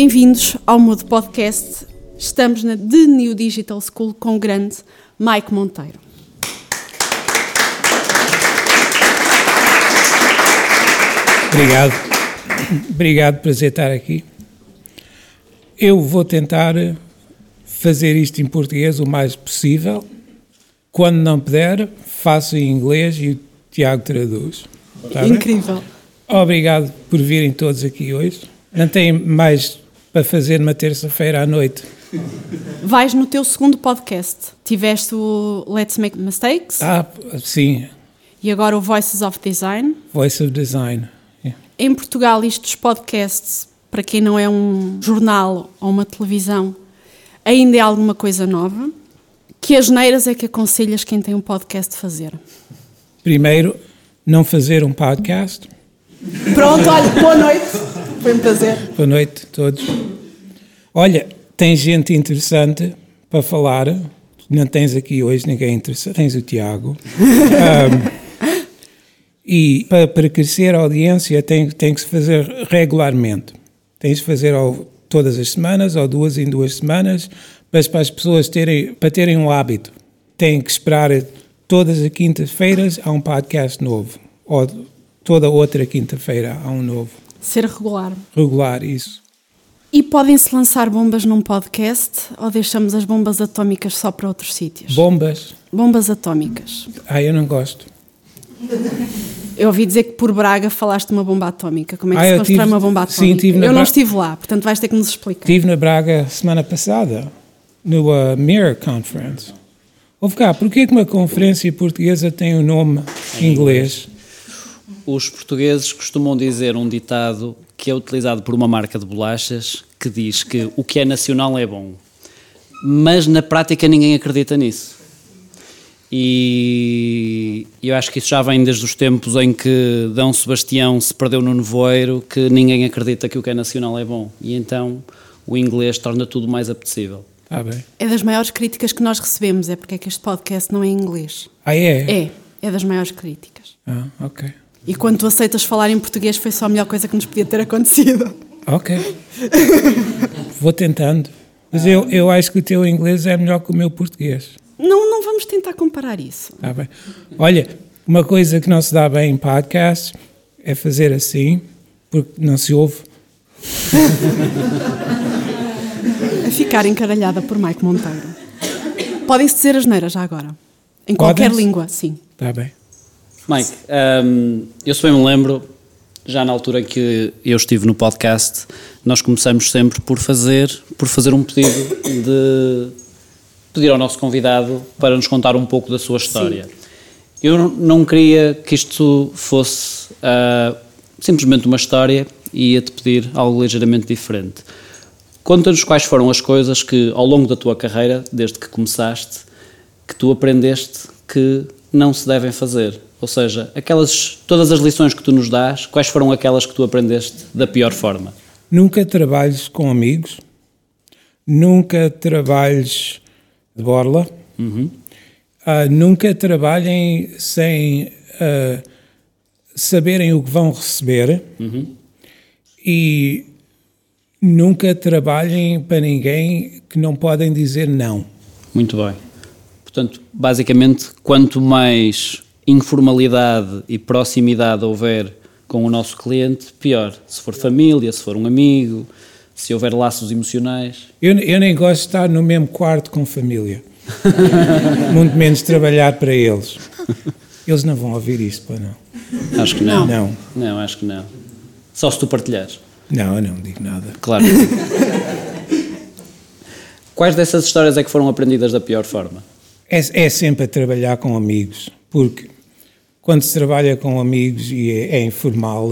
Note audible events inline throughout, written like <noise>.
Bem-vindos ao Mudo Podcast. Estamos na The New Digital School com o grande Mike Monteiro. Obrigado. Obrigado, prazer estar aqui. Eu vou tentar fazer isto em português o mais possível. Quando não puder, faço em inglês e o Tiago traduz. Está bem? Incrível. Obrigado por virem todos aqui hoje. Não tem mais para fazer numa terça-feira à noite. Vais no teu segundo podcast. Tiveste o Let's Make Mistakes Ah, sim, e agora o Voices of Design. Voice of Design. Em Portugal, isto dos podcasts, para quem não é um jornal ou uma televisão, ainda é alguma coisa nova. Que asneiras é que aconselhas quem tem um podcast fazer? Primeiro, não fazer um podcast. Pronto, olha, boa noite. Foi um prazer. Boa noite a todos. Olha, tem gente interessante para falar. Não tens aqui hoje ninguém interessante. Tens o Tiago. <laughs> Ahm, e para, para crescer a audiência tem, tem que se fazer regularmente. Tens de fazer ao, todas as semanas ou duas em duas semanas, mas para as pessoas terem, para terem um hábito. Têm que esperar todas as quintas-feiras há um podcast novo. Ou toda outra quinta-feira há um novo. Ser regular. Regular, isso. E podem-se lançar bombas num podcast ou deixamos as bombas atómicas só para outros sítios? Bombas. Bombas atómicas. Ah, eu não gosto. Eu ouvi dizer que por Braga falaste de uma bomba atómica. Como é que Ah, se constrói tive- uma bomba sim, atómica? tive na eu não estive lá, portanto vais ter que nos explicar. Estive na Braga semana passada, no uh, Mirror Conference. Houve cá, porquê que uma conferência portuguesa tem o nome em inglês? Os portugueses costumam dizer um ditado que é utilizado por uma marca de bolachas que diz que o que é nacional é bom. Mas na prática ninguém acredita nisso. E eu acho que isso já vem desde os tempos em que Dom Sebastião se perdeu no nevoeiro, que ninguém acredita que o que é nacional é bom. E então o inglês torna tudo mais apetecível. Ah, bem. É das maiores críticas que nós recebemos, é porque é que este podcast não é em inglês. Ah, é? É, é das maiores críticas. Ah, ok. E quando tu aceitas falar em português foi só a melhor coisa que nos podia ter acontecido. Ok. <laughs> Vou tentando. Mas eu, eu acho que o teu inglês é melhor que o meu português. Não, não vamos tentar comparar isso. Tá bem. Olha, uma coisa que não se dá bem em podcast é fazer assim, porque não se ouve. A ficar encaralhada por Mike Monteiro. Podem-se dizer as neiras já agora. Em qualquer língua, sim. Está bem. Mike, hum, eu se bem me lembro, já na altura que eu estive no podcast, nós começamos sempre por fazer, por fazer um pedido de pedir ao nosso convidado para nos contar um pouco da sua história. Eu não- queria que isto fosse ah, simplesmente uma história e ia-te pedir algo ligeiramente diferente. Conta-nos quais foram as coisas que, ao longo da tua carreira, desde que começaste, que tu aprendeste que não se devem fazer. Ou seja, aquelas, todas as lições que tu nos dás, quais foram aquelas que tu aprendeste da pior forma? Nunca trabalhes com amigos, nunca trabalhes de borla, Ah, nunca trabalhem sem ah, saberem o que vão receber e nunca trabalhem para ninguém que não podem dizer não. Muito bem. Portanto, basicamente, quanto mais informalidade e proximidade houver com o nosso cliente, pior. Se for família, se for um amigo, se houver laços emocionais. Eu, eu nem gosto de estar no mesmo quarto com família, <laughs> muito menos trabalhar para eles. Eles não vão ouvir isto, pá, não. Acho que não. Não. Não, acho que não. Só se tu partilhares. Não, eu não digo nada. Claro. Quais dessas histórias é que foram aprendidas da pior forma? É, é sempre a trabalhar com amigos, porque quando se trabalha com amigos e é, é informal,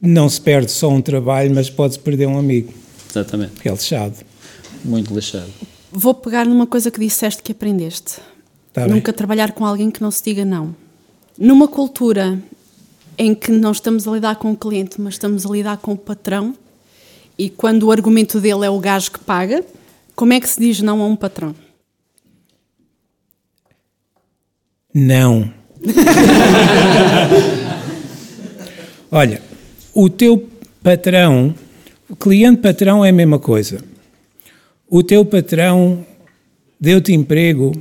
não se perde só um trabalho, mas pode-se perder um amigo, Exatamente. que é lixado. Muito lixado. Vou pegar numa coisa que disseste que aprendeste. Tá bem. Nunca trabalhar com alguém que não se diga não. Numa cultura em que não estamos a lidar com o cliente, mas estamos a lidar com o patrão, e quando o argumento dele é o gajo que paga, como é que se diz não a um patrão? Não. <laughs> Olha, o teu patrão cliente-patrão é a mesma coisa. O teu patrão deu-te emprego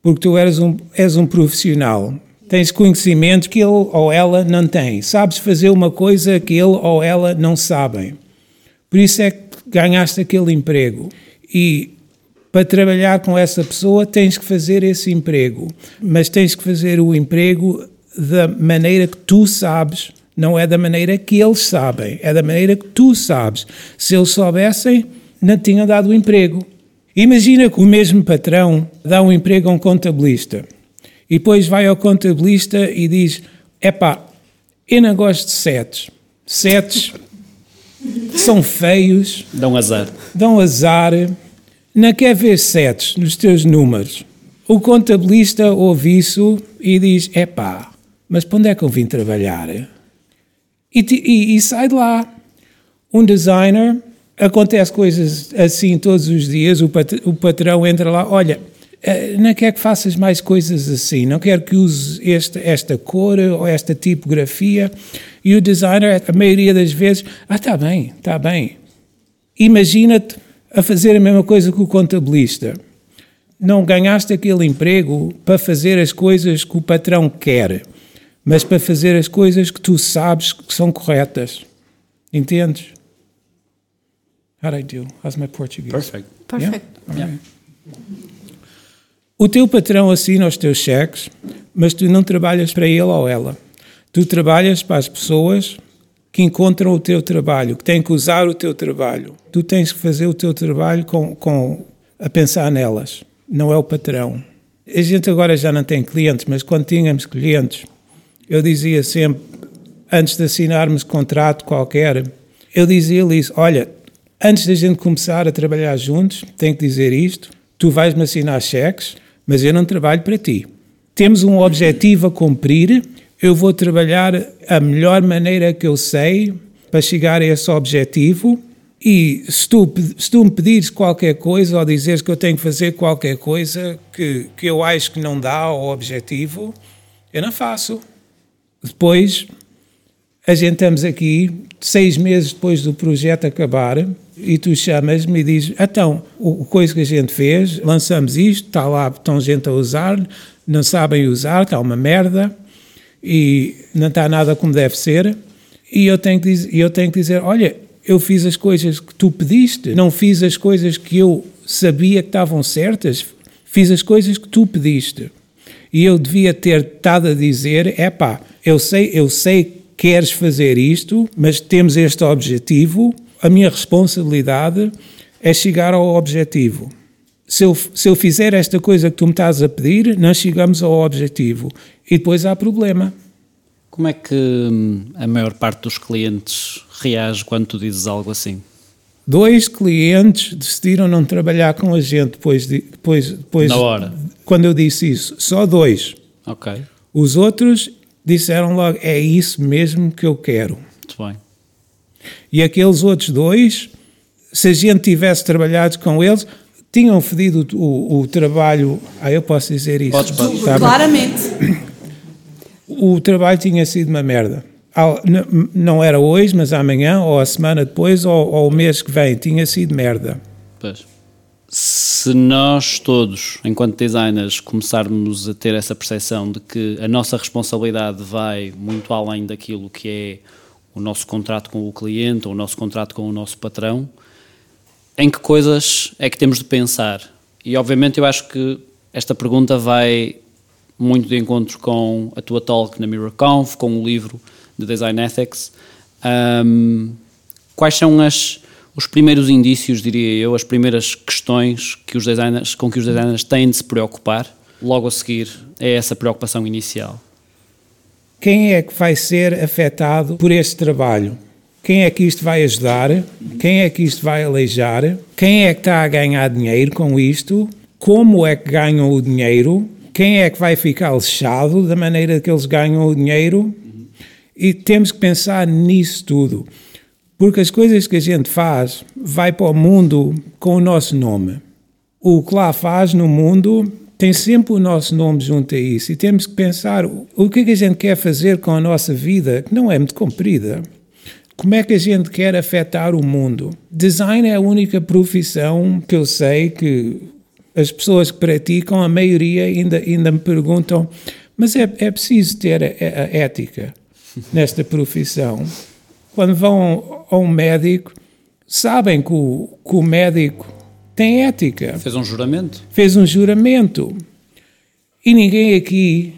porque tu eres um, és um profissional. Tens conhecimentos que ele ou ela não tem. Sabes fazer uma coisa que ele ou ela não sabem. Por isso é que ganhaste aquele emprego. E para trabalhar com essa pessoa tens que fazer esse emprego. Mas tens que fazer o emprego da maneira que tu sabes, não é da maneira que eles sabem, é da maneira que tu sabes. Se eles soubessem, não tinham dado o emprego. Imagina que o mesmo patrão dá um emprego a um contabilista e depois vai ao contabilista e diz: Epá, eu não gosto de setes. Setes <laughs> são feios. Dão azar. Dão azar. Ver setes nos teus números. O contabilista ouve isso e diz: Epá, mas para onde é que eu vim trabalhar? E, e, e sai de lá. Um designer acontece coisas assim todos os dias, o, pat o patrão entra lá, olha, eh, não quer que faças mais coisas assim, não quero que uses este, esta cor ou esta tipografia. E o designer, a maioria das vezes, ah, está bem, está bem. Imagina-te a fazer a mesma coisa que o contabilista. Não ganhaste aquele emprego para fazer as coisas que o patrão quer, mas para fazer as coisas que tu sabes que são corretas. Entendes? How'd I do? How's my Portuguese? Perfect. Perfect. Yeah? Right. O teu patrão assina os teus cheques, mas tu não trabalhas para ele ou ela. Tu trabalhas para as pessoas que encontram o teu trabalho, que têm que usar o teu trabalho. Tu tens que fazer o teu trabalho com, com a pensar nelas, não é o patrão. A gente agora já não tem clientes, mas quando tínhamos clientes, eu dizia sempre, antes de assinarmos contrato qualquer, eu dizia-lhes: Olha, antes da gente começar a trabalhar juntos, tenho que dizer isto: tu vais-me assinar cheques, mas eu não trabalho para ti. Temos um objetivo a cumprir, eu vou trabalhar a melhor maneira que eu sei para chegar a esse objetivo. E se tu, se tu me pedires qualquer coisa ou dizeres que eu tenho que fazer qualquer coisa que, que eu acho que não dá ao objetivo, eu não faço. Depois, a gente estamos aqui, seis meses depois do projeto acabar, e tu chamas-me e dizes: então, o coisa que a gente fez, lançamos isto, está lá, estão gente a usar, não sabem usar, está uma merda, e não está nada como deve ser. E eu tenho que dizer, eu tenho que dizer olha, eu fiz as coisas que tu pediste, não fiz as coisas que eu sabia que estavam certas, fiz as coisas que tu pediste. E eu devia ter estado a dizer: é pá, eu sei, eu sei que queres fazer isto, mas temos este objetivo, a minha responsabilidade é chegar ao objetivo. Se eu, se eu fizer esta coisa que tu me estás a pedir, não chegamos ao objetivo. E depois há problema. Como é que hum, a maior parte dos clientes reage quando tu dizes algo assim? Dois clientes decidiram não trabalhar com a gente depois, de, depois, depois Na hora. quando eu disse isso. Só dois. Ok. Os outros disseram logo: é isso mesmo que eu quero. Muito bem. E aqueles outros dois, se a gente tivesse trabalhado com eles, tinham fedido o, o, o trabalho. Ah, eu posso dizer isso. Podes, podes. Tá? Claramente. O trabalho tinha sido uma merda. Não era hoje, mas amanhã, ou a semana depois, ou, ou o mês que vem, tinha sido merda. Pois. Se nós todos, enquanto designers, começarmos a ter essa percepção de que a nossa responsabilidade vai muito além daquilo que é o nosso contrato com o cliente ou o nosso contrato com o nosso patrão, em que coisas é que temos de pensar? E obviamente eu acho que esta pergunta vai muito de encontro com a tua talk na MirrorConf, com o livro de Design Ethics. Ahm, quais são as, os primeiros indícios, diria eu, as primeiras questões que os designers, com que os designers têm de se preocupar logo a seguir a essa preocupação inicial? Quem é que vai ser afetado por este trabalho? Quem é que isto vai ajudar? Quem é que isto vai aleijar? Quem é que está a ganhar dinheiro com isto? Como é que ganham o dinheiro? Quem é que vai ficar lixado da maneira que eles ganham o dinheiro? E temos que pensar nisso tudo. Porque as coisas que a gente faz vai para o mundo com o nosso nome. O que lá faz no mundo tem sempre o nosso nome junto a isso. E temos que pensar o que é que a gente quer fazer com a nossa vida, que não é muito comprida. como é que a gente quer afetar o mundo? Design é a única profissão que eu sei que as pessoas que praticam, a maioria ainda, ainda me perguntam, mas é, é preciso ter a, a ética nesta profissão. Quando vão a um médico, sabem que o, que o médico tem ética. Fez um juramento. Fez um juramento. E ninguém aqui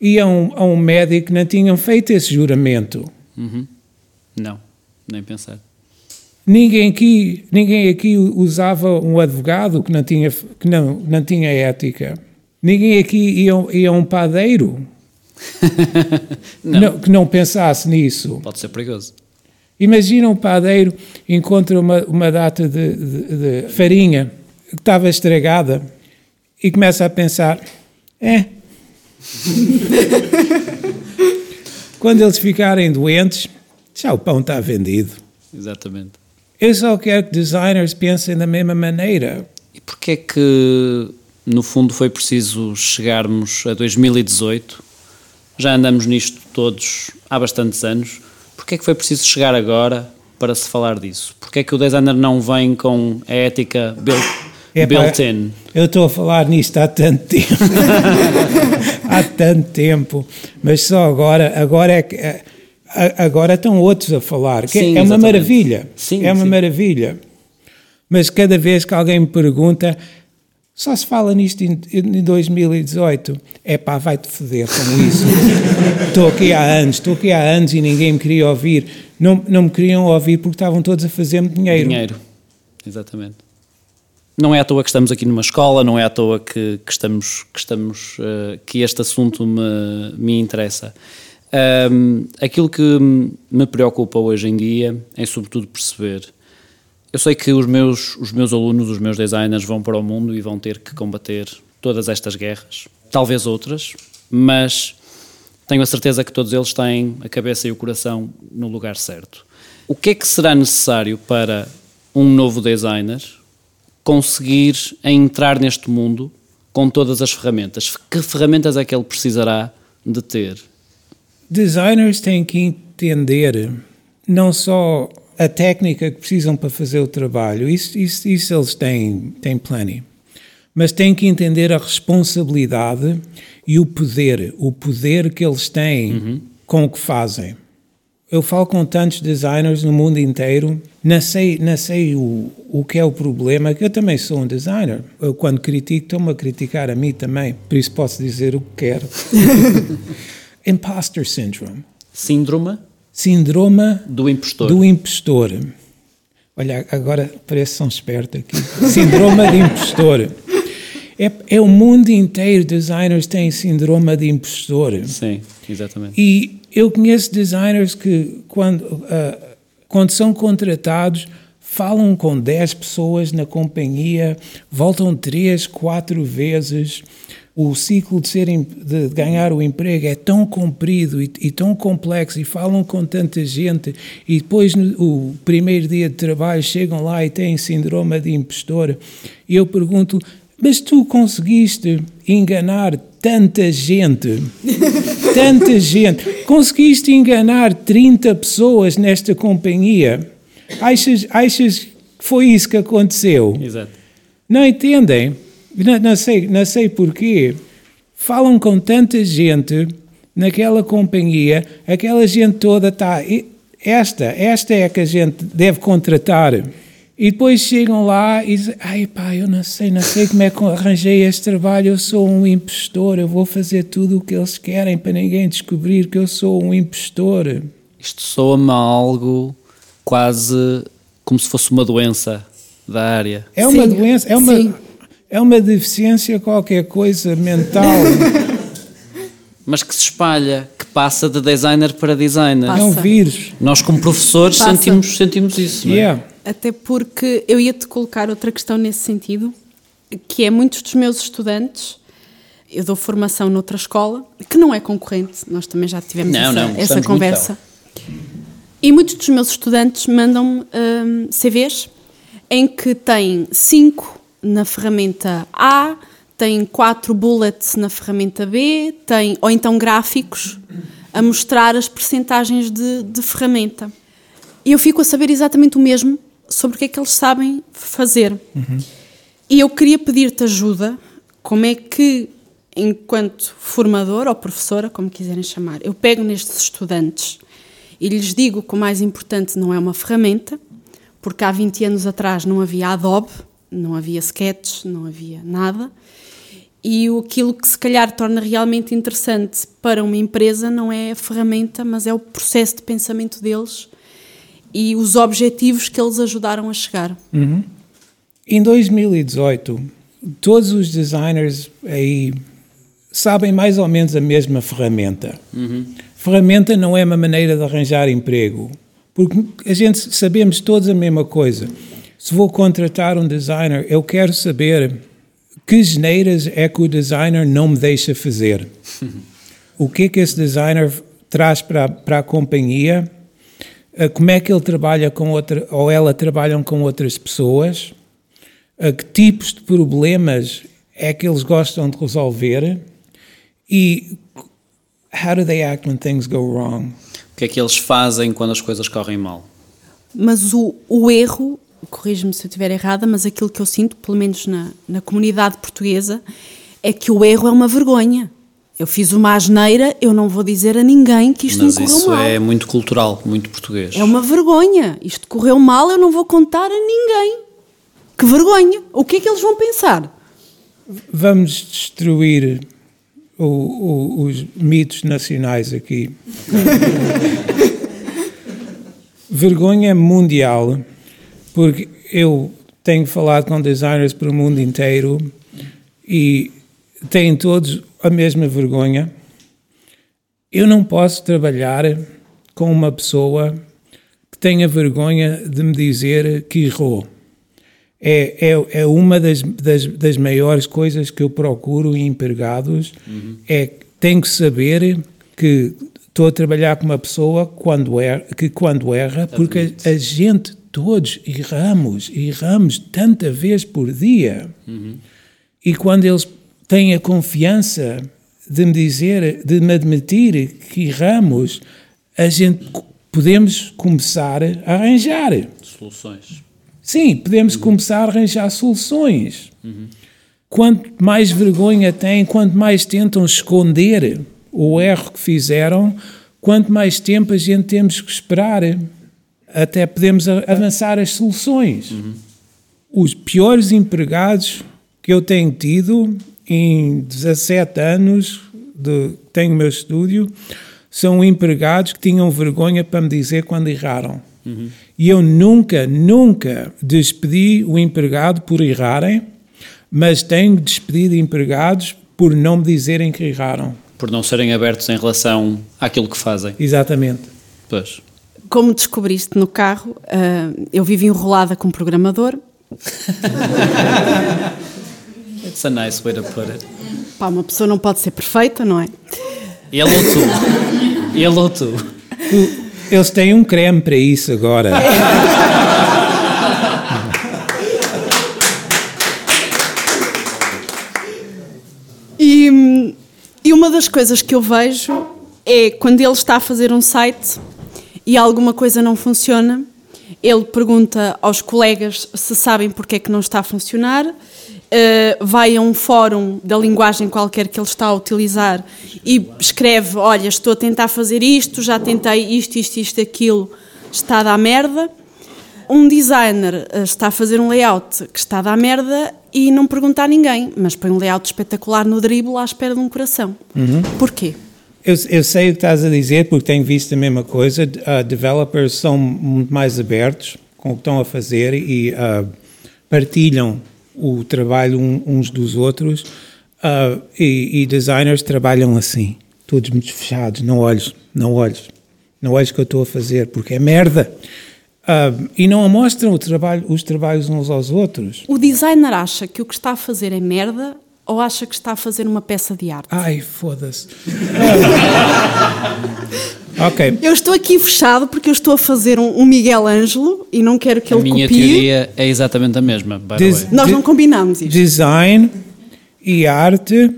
ia a um, a um médico que não tinham feito esse juramento. Uhum. Não, nem pensar. Ninguém aqui, ninguém aqui usava um advogado que não tinha, que não, não tinha ética. Ninguém aqui ia, ia um padeiro <laughs> não. não, que não pensasse nisso. Pode ser perigoso. Imagina um padeiro encontra uma, uma data de, de, de farinha que estava estragada e começa a pensar: é. <laughs> Quando eles ficarem doentes, já o pão está vendido. Exatamente. Eu só quero que designers pensem da mesma maneira. E porquê é que, no fundo, foi preciso chegarmos a 2018? Já andamos nisto todos há bastantes anos. Porquê é que foi preciso chegar agora para se falar disso? Porquê é que o designer não vem com a ética built, É, built-in? Eu estou a falar nisto há tanto tempo. <laughs> há tanto tempo. Mas só agora, agora é que. É, Agora estão outros a falar. que Sim, é uma maravilha. Sim, é uma sim. maravilha. Mas cada vez que alguém me pergunta, só se fala nisto em, em 2018. É pá, vai-te foder com isso. <laughs> Estou aqui há anos, estou aqui há anos e ninguém me queria ouvir. Não, não me queriam ouvir porque estavam todos a fazer-me dinheiro. Dinheiro. Exatamente. Não é à toa que estamos aqui numa escola, não é à toa que, que estamos, que, estamos eh, que este assunto me, me interessa. Ahm, aquilo que me preocupa hoje em dia é sobretudo perceber. Eu sei que os meus, os meus alunos, os meus designers vão para o mundo e vão ter que combater todas estas guerras, talvez outras, mas tenho a certeza que todos eles têm a cabeça e o coração no lugar certo. O que é que será necessário para um novo designer conseguir entrar neste mundo com todas as ferramentas? Que ferramentas é que ele precisará de ter? Designers têm que entender não só a técnica que precisam para fazer o trabalho, isso, isso, isso eles têm, têm plenty, mas têm que entender a responsabilidade e o poder, o poder que eles têm com o que fazem. Eu falo com tantos designers no mundo inteiro, não sei, não sei o, o que é o problema, que eu também sou um designer. Eu, quando critico, estou-me a criticar a mim também, por isso posso dizer o que quero. <laughs> Imposter syndrome. Síndrome Síndrome do impostor. do impostor. Olha, agora parece um esperto aqui. Síndrome de impostor. É, é o mundo inteiro, designers têm síndrome de impostor. Sim, exatamente. E eu conheço designers que, quando, ah, quando são contratados, falam com 10 pessoas na companhia, voltam 3, 4 vezes. O ciclo de, serem, de ganhar o emprego é tão comprido e, e tão complexo e falam com tanta gente e depois no o primeiro dia de trabalho chegam lá e têm síndrome de impostor. E eu pergunto, mas tu conseguiste enganar tanta gente? <laughs> tanta gente. Conseguiste enganar 30 pessoas nesta companhia? Achas, achas que foi isso que aconteceu? Exato. Não entendem? Não, não sei, não sei porquê. Falam com tanta gente naquela companhia, aquela gente toda está. Esta, esta é a que a gente deve contratar. E depois chegam lá e dizem: Ai pá, eu não sei, não sei como é que arranjei este trabalho, eu sou um impostor, eu vou fazer tudo o que eles querem para ninguém descobrir que eu sou um impostor. Isto soa-me a algo quase como se fosse uma doença da área. É uma Sim, doença, é uma, sim. É uma deficiência, qualquer coisa mental. <laughs> Mas que se espalha, que passa de designer para designer. Passa. é um vírus. Nós, como professores, Passa. sentimos, sentimos isso. não é? Yeah. Até porque eu ia-te colocar outra questão nesse sentido, que é muitos dos meus estudantes, eu dou formação noutra escola, que não é concorrente, nós também já tivemos Não, essa, não, essa conversa. E muitos dos meus estudantes mandam-me hum, CVs em que têm cinco na ferramenta A, têm quatro bullets na ferramenta B, têm, ou então gráficos a mostrar as percentagens de, de ferramenta. E eu fico a saber exatamente o mesmo sobre o que é que eles sabem fazer. E eu queria pedir-te ajuda, como é que, enquanto formador ou professora, como quiserem chamar, eu pego nestes estudantes e lhes digo que o mais importante não é uma ferramenta, porque há 20 anos atrás não havia Adobe, não havia sketches, não havia nada. E aquilo que se calhar torna realmente interessante para uma empresa não é a ferramenta, mas é o processo de pensamento deles e os objetivos que eles ajudaram a chegar. Uhum. Em 2018, todos os designers aí sabem mais ou menos a mesma ferramenta. Uhum. Ferramenta não é uma maneira de arranjar emprego, porque a gente sabemos todos a mesma coisa. Se vou contratar um designer, eu quero saber que geneiras é que o designer não me deixa fazer. o que é que esse designer traz para, para a companhia? Eh, como é que ele trabalha com outra, ou ela trabalham com outras pessoas? Eh, que tipos de problemas é que eles gostam de resolver? E how do they act when things go wrong? O que é que eles fazem quando as coisas correm mal? Mas o, o erro corrijo-me se eu estiver errada, mas aquilo que eu sinto, pelo menos na, na comunidade portuguesa, é que o erro é uma vergonha. Eu fiz uma asneira, eu não vou dizer a ninguém que isto mas me correu isso mal. é muito cultural, muito português. É uma vergonha. Isto correu mal, eu não vou contar a ninguém. Que vergonha. O que é que eles vão pensar? Vamos destruir o, o, os mitos nacionais aqui. <laughs> vergonha mundial porque eu tenho falado com designers para o mundo inteiro e têm todos a mesma vergonha. Eu não posso trabalhar com uma pessoa que tenha vergonha de me dizer que errou. É, é, é uma das, das, das maiores coisas que eu procuro em empregados. Uhum. É tenho que saber que estou a trabalhar com uma pessoa quando erra, que quando erra, porque a, a gente todos erramos, erramos tanta vez por dia. Uhum. E quando eles têm a confiança de me dizer, de me admitir que erramos, a gente podemos começar a arranjar soluções. Sim, podemos uhum. começar a arranjar soluções. Uhum. Quanto mais vergonha têm, quanto mais tentam esconder o erro que fizeram, quanto mais tempo a gente temos que esperar até podemos avançar as soluções. Uhum. Os piores empregados que eu tenho tido em 17 anos de tenho o meu estúdio são empregados que tinham vergonha para me dizer quando erraram. Uhum. E eu nunca, nunca despedi o empregado por errarem, mas tenho despedido empregados por não me dizerem que erraram. Por não serem abertos em relação àquilo que fazem. Exatamente. Pois como descobriste no carro, uh, eu vivi enrolada com um programador. <laughs> It's a nice way to put it. Pá, uma pessoa não pode ser perfeita, não é? Ele ou tu? <laughs> Ele ou tu? Eles têm um creme para isso agora. <laughs> e, e uma das coisas que eu vejo é quando ele está a fazer um site e alguma coisa não funciona, ele pergunta aos colegas se sabem porque é que não está a funcionar, uh, vai a um fórum da linguagem qualquer que ele está a utilizar e escreve: Olha, estou a tentar fazer isto, já tentei isto, isto, isto, aquilo, está a dar merda. Um designer uh, está a fazer um layout que está a dar merda e não pergunta a ninguém, mas põe um layout espetacular no dribble à espera de um coração. Uhum. Porquê? Eu, eu, sei o que estás a dizer porque tenho visto a mesma coisa. Uh, developers são muito mais abertos com o que estão a fazer e uh, partilham o trabalho uns dos outros. Uh, e, e, designers trabalham assim, todos muito fechados, não olhos, não olhos, não olhos o que eu estou a fazer porque é merda. e não mostram trabalho, os trabalhos uns aos outros. O designer acha que o que está a fazer é merda ou acha que está a fazer uma peça de arte? Ai, foda-se. <laughs> ok. Eu estou aqui fechado porque eu estou a fazer um, um Miguel Ângelo e não quero que a ele copie. A minha teoria é exatamente a mesma. Des Nós não combinamos isto. Design e arte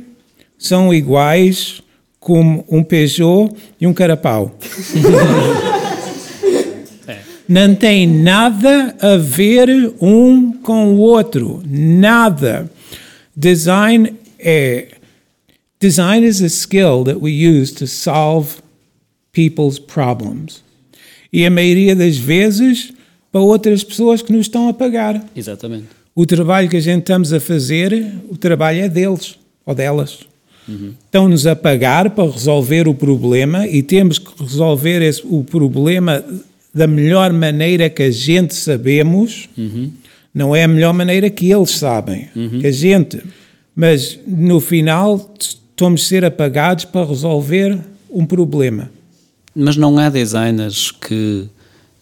são iguais como um Peugeot e um Carapau. <laughs> é. Não tem nada a ver um com o outro. Nada. Design é. Design is a skill that we use to solve people's problems. E a maioria das vezes para outras pessoas que nos estão a pagar. Exatamente. O trabalho que a gente estamos a fazer, o trabalho é deles ou delas. Uhum. Estão-nos a pagar para resolver o problema e temos que resolver esse, o problema da melhor maneira que a gente sabemos. Uhum. Não é a melhor maneira que eles sabem, uhum. que a gente. Mas no final estamos a ser apagados para resolver um problema. Mas não há designers que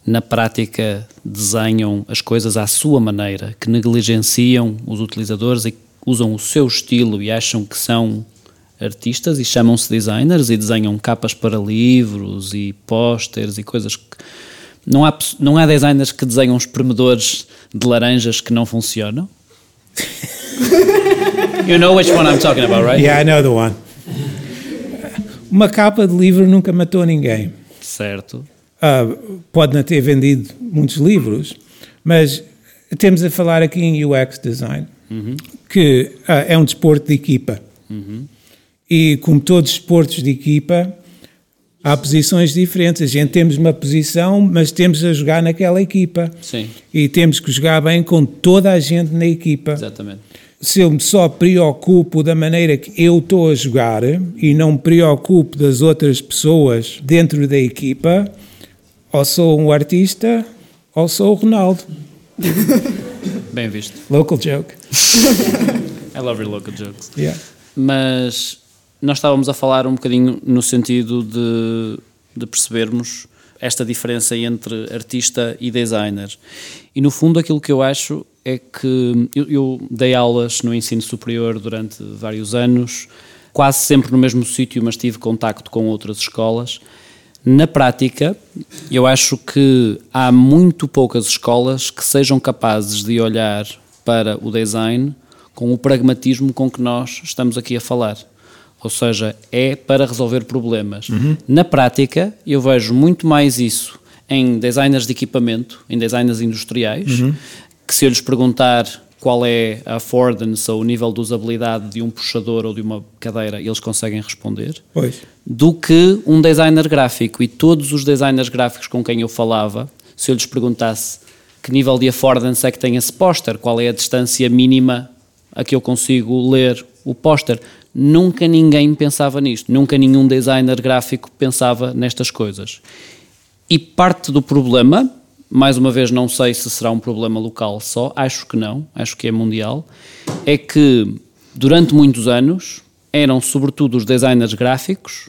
na prática desenham as coisas à sua maneira, que negligenciam os utilizadores e usam o seu estilo e acham que são artistas e chamam-se designers e desenham capas para livros e pósteres e coisas que não há, não há designers que desenham espremedores de laranjas que não funcionam. <laughs> you know which one I'm talking about, right? Yeah, I know the one. Uma capa de livro nunca matou ninguém. Certo. Uh, pode não ter vendido muitos livros, mas temos a falar aqui em UX design, uhum. que uh, é um desporto de equipa. Uhum. E como todos os desportos de equipa, há posições diferentes. A gente temos uma posição, mas temos a jogar naquela equipa. Sim. E temos que jogar bem com toda a gente na equipa. Exatamente. Se eu me só preocupo da maneira que eu estou a jogar e não me preocupo das outras pessoas dentro da equipa, ou sou um artista ou sou o Ronaldo. Bem visto. Local joke. I love your local jokes. Yeah. Mas nós estávamos a falar um bocadinho no sentido de, de percebermos esta diferença entre artista e designer. E no fundo aquilo que eu acho é que eu, eu dei aulas no ensino superior durante vários anos, quase sempre no mesmo sítio, mas tive contacto com outras escolas na prática, eu acho que há muito poucas escolas que sejam capazes de olhar para o design com o pragmatismo com que nós estamos aqui a falar. Ou seja, é para resolver problemas. Uhum. Na prática, eu vejo muito mais isso em designers de equipamento, em designers industriais, uhum. que se eu lhes perguntar qual é a affordance ou o nível de usabilidade de um puxador ou de uma cadeira, eles conseguem responder. Pois. Do que um designer gráfico. E todos os designers gráficos com quem eu falava, se eu lhes perguntasse que nível de affordance é que tem esse póster, qual é a distância mínima a que eu consigo ler o póster, nunca ninguém pensava nisto, nunca nenhum designer gráfico pensava nestas coisas. E parte do problema mais uma vez não sei se será um problema local só, acho que não, acho que é mundial, é que durante muitos anos eram sobretudo os designers gráficos,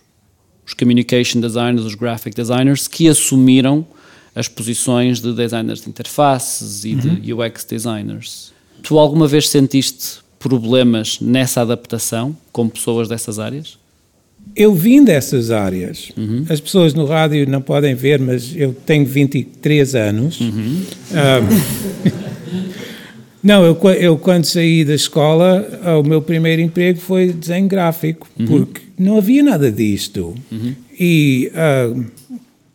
os communication designers, os graphic designers, que assumiram as posições de designers de interfaces e uhum. de UX designers. Tu alguma vez sentiste problemas nessa adaptação com pessoas dessas áreas? Eu vim dessas áreas. Uhum. As pessoas no rádio não podem ver, mas eu tenho 23 anos. Uhum. Um, <laughs> não, eu, eu, quando saí da escola, o meu primeiro emprego foi desenho gráfico, uhum. porque não havia nada disto. Uhum. E uh,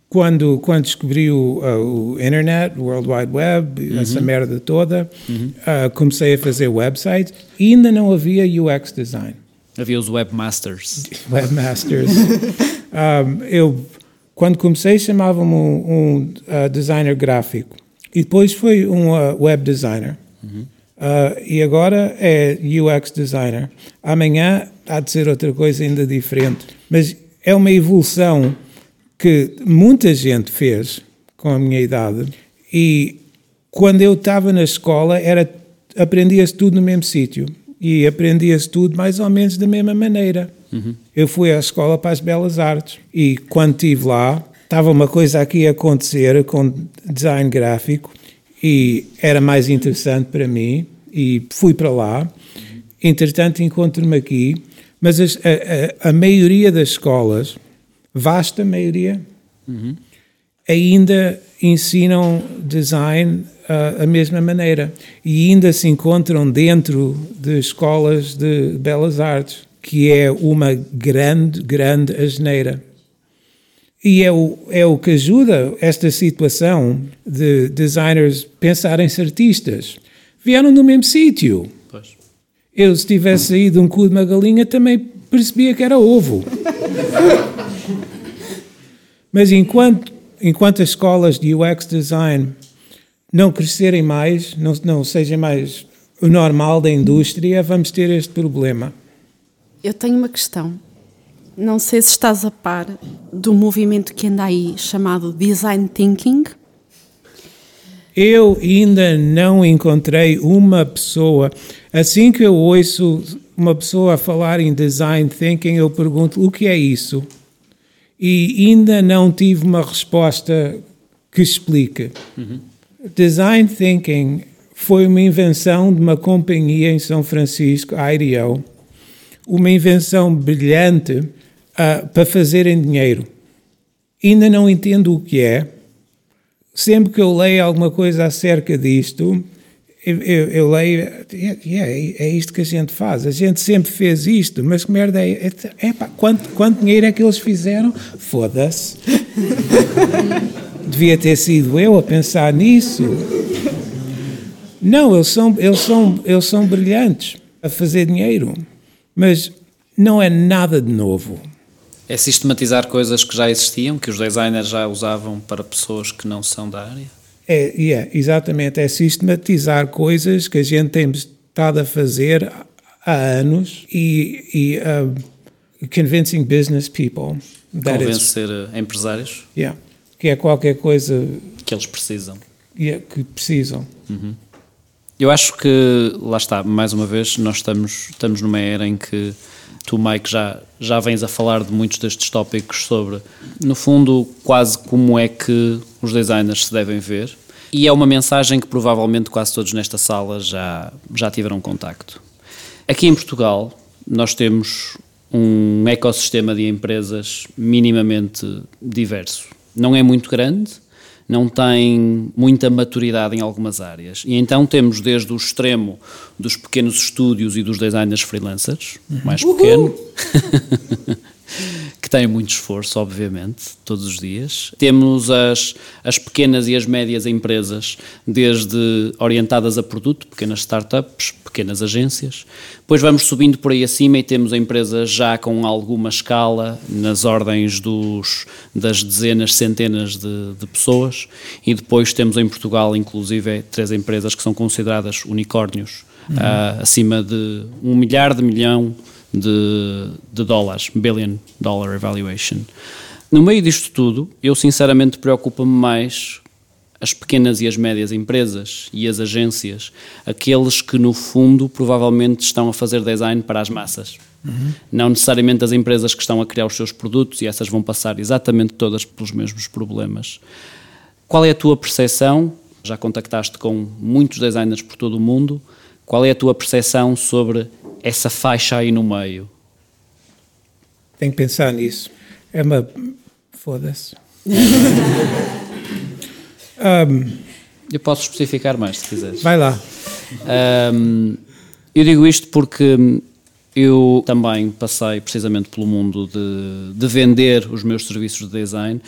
quando, quando descobri o, uh, o internet, o World Wide Web, uhum. essa merda toda, uh, comecei a fazer websites e ainda não havia UX design. Havia os webmasters. <laughs> Webmasters. um, eu, quando comecei, chamava-me um, um uh, designer gráfico. E depois foi um uh, web designer. Uhum. Uh, e agora é UX designer. Amanhã há de ser outra coisa ainda diferente. Mas é uma evolução que muita gente fez com a minha idade. E quando eu estava na escola, era aprendia-se tudo no mesmo sítio e aprendia-se tudo mais ou menos da mesma maneira. Uhum. Eu fui à escola para as Belas Artes e quando estive lá, estava uma coisa aqui a acontecer com design gráfico e era mais interessante para mim e fui para lá. Entretanto, encontro-me aqui, mas as, a, a, a, maioria das escolas, vasta maioria, uhum. ainda ensinam design uh, a mesma maneira e ainda se encontram dentro de escolas de belas artes, que é uma grande, grande asneira. E é o, é o que ajuda esta situação de designers pensarem-se artistas. Vieram do mesmo sítio. Eu, se tivesse saído um cu de uma galinha, também percebia que era ovo. <laughs> Mas enquanto, enquanto as escolas de UX design não crescerem mais, não, não sejam mais o normal da indústria, vamos ter este problema. Eu tenho uma questão. Não sei se estás a par do movimento que anda aí chamado Design Thinking. Eu ainda não encontrei uma pessoa. Assim que eu ouço uma pessoa a falar em design thinking, eu pergunto o que é isso? E ainda não tive uma resposta que explique. Uhum. Design thinking foi uma invenção de uma companhia em São Francisco, a IDEO, uma invenção brilhante uh, para fazerem dinheiro. Ainda não entendo o que é. Sempre que eu leio alguma coisa acerca disto, eu, eu, leio, yeah, é, é isto que a gente faz. A gente sempre fez isto, mas que merda é? é, é pá, quanto, quanto dinheiro é que eles fizeram? Foda-se. <laughs> Devia ter sido eu a pensar nisso. Não, eles são, eles são, eles são brilhantes a fazer dinheiro, mas não é nada de novo. É sistematizar coisas que já existiam, que os designers já usavam para pessoas que não são da área? É, yeah, exatamente. É sistematizar coisas que a gente tem estado a fazer há anos e, e uh, convincing business people. Convencer empresários? Yeah, que é qualquer coisa... Que eles precisam. Yeah, que precisam. Uhum. Eu acho que, lá está, mais uma vez, nós estamos, estamos numa era em que tu, Mike, já, já vens a falar de muitos destes tópicos sobre, no fundo, quase como é que os designers se devem ver. E é uma mensagem que provavelmente quase todos nesta sala já, já tiveram contacto. Aqui em Portugal, nós temos um ecossistema de empresas minimamente diverso. Não é muito grande, não tem muita maturidade em algumas áreas. E então temos desde o extremo dos pequenos estúdios e dos designers freelancers, uhum. mais pequeno, <laughs> que têm muito esforço, obviamente, todos os dias. Temos as, as pequenas e as médias empresas, desde orientadas a produto, pequenas startups, pequenas agências. Depois vamos subindo por aí acima e temos empresas já com alguma escala, nas ordens dos, das dezenas, centenas de, de pessoas. E depois temos em Portugal, inclusive, três empresas que são consideradas unicórnios, uhum. uh, acima de um milhar de milhão de, de dólares, billion dollar evaluation. No meio disto tudo, eu sinceramente preocupa-me mais as pequenas e as médias empresas e as agências, aqueles que no fundo provavelmente estão a fazer design para as massas. Uhum. Não necessariamente as empresas que estão a criar os seus produtos e essas vão passar exatamente todas pelos mesmos problemas. Qual é a tua percepção? Já contactaste com muitos designers por todo o mundo. Qual é a tua percepção sobre essa faixa aí no meio? Tenho que pensar nisso. É uma. Foda-se. <laughs> um, eu posso especificar mais se quiseres. Vai lá. Um, eu digo isto porque eu também passei precisamente pelo mundo de, de vender os meus serviços de design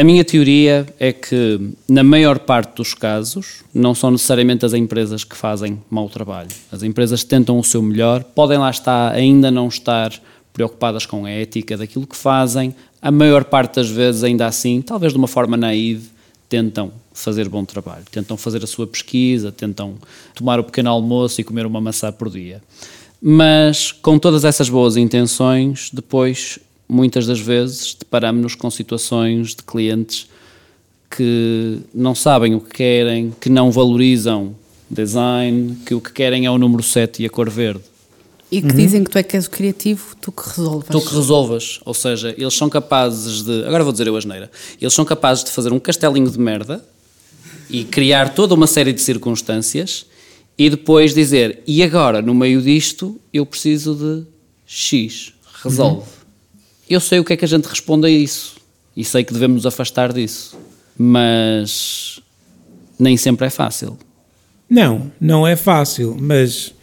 a minha teoria é que, na maior parte dos casos, não são necessariamente as empresas que fazem mau trabalho. As empresas tentam o seu melhor, podem lá estar, ainda não estar preocupadas com a ética daquilo que fazem. A maior parte das vezes, ainda assim, talvez de uma forma naive, tentam fazer bom trabalho. Tentam fazer a sua pesquisa, tentam tomar o pequeno almoço e comer uma maçã por dia. Mas, com todas essas boas intenções, depois muitas das vezes deparamos-nos com situações de clientes que não sabem o que querem, que não valorizam design, que o que querem é o número 7 e a cor verde. E que uhum. dizem que tu é que és o criativo, tu que resolves. Tu que resolvas. Ou seja, eles são capazes de. Agora vou dizer eu a geneira. Eles são capazes de fazer um castelinho de merda e criar toda uma série de circunstâncias e depois dizer: e agora, no meio disto, eu preciso de X. Resolve. Uhum. Eu sei o que é que a gente responde a isso e sei que devemos nos afastar disso, mas nem sempre é fácil. Não, não é fácil, mas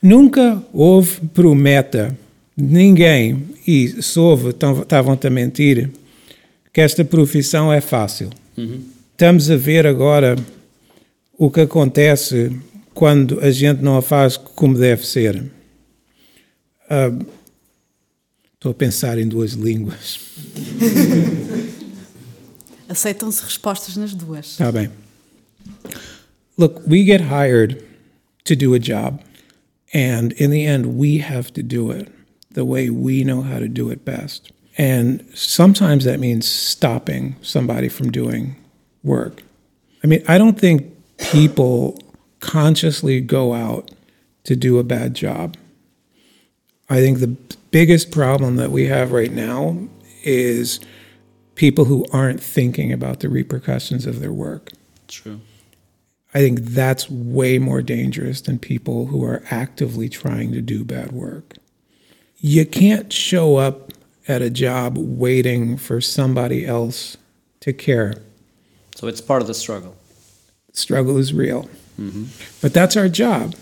nunca houve prometa de ninguém, e se houve, estavam-te a mentir, que esta profissão é fácil. Estamos a ver agora o que acontece quando a gente não a faz como deve ser. Ah, Estou a pensar em duas línguas. <laughs> Aceitam-se respostas nas duas. Está bem. Look, we get hired to do a job, and in the end, we have to do it the way we know how to do it best. And sometimes that means stopping somebody from doing work. I mean, I don't think people consciously go out to do a bad job. I think the biggest problem that we have right now is people who aren't thinking about the repercussions of their work. True. I think that's way more dangerous than people who are actively trying to do bad work. You can't show up at a job waiting for somebody else to care. So it's part of the struggle. Struggle is real. Mm-hmm. But that's our job.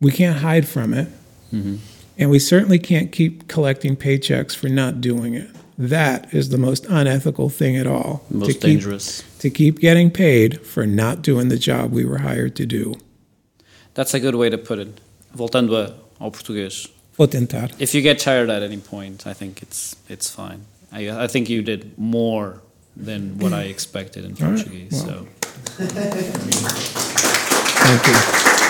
We can't hide from it. Mm-hmm. And we certainly can't keep collecting paychecks for not doing it. That is the most unethical thing at all. Most to keep, dangerous. To keep getting paid for not doing the job we were hired to do. That's a good way to put it. Voltando a, ao português. Vou tentar. If you get tired at any point, I think it's it's fine. I, I think you did more than what I expected in All right, Portuguese. well. So Thank you.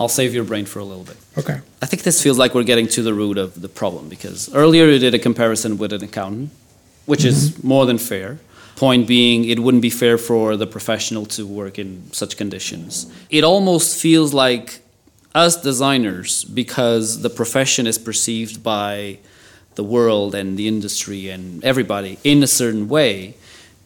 I'll save your brain for a little bit. Okay. I think this feels like we're getting to the root of the problem because earlier you did a comparison with an accountant, which is mm-hmm. more than fair. Point being, it wouldn't be fair for the professional to work in such conditions. It almost feels like us designers, because the profession is perceived by the world and the industry and everybody in a certain way,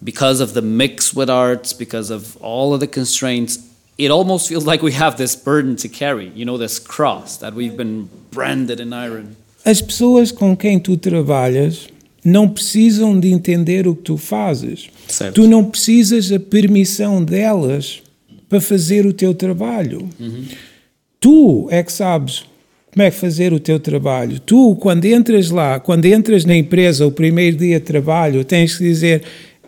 because of the mix with arts, because of all of the constraints, it almost feels like we have this burden to carry, you know, this cross that we've been branded in iron. As pessoas com quem tu trabalhas não precisam de entender o que tu fazes. Certo. Tu não precisas da permissão delas para fazer o teu trabalho. Tu é que sabes como é que fazer o teu trabalho. Tu, quando entras lá, quando entras na empresa, o primeiro dia de trabalho, tens que dizer: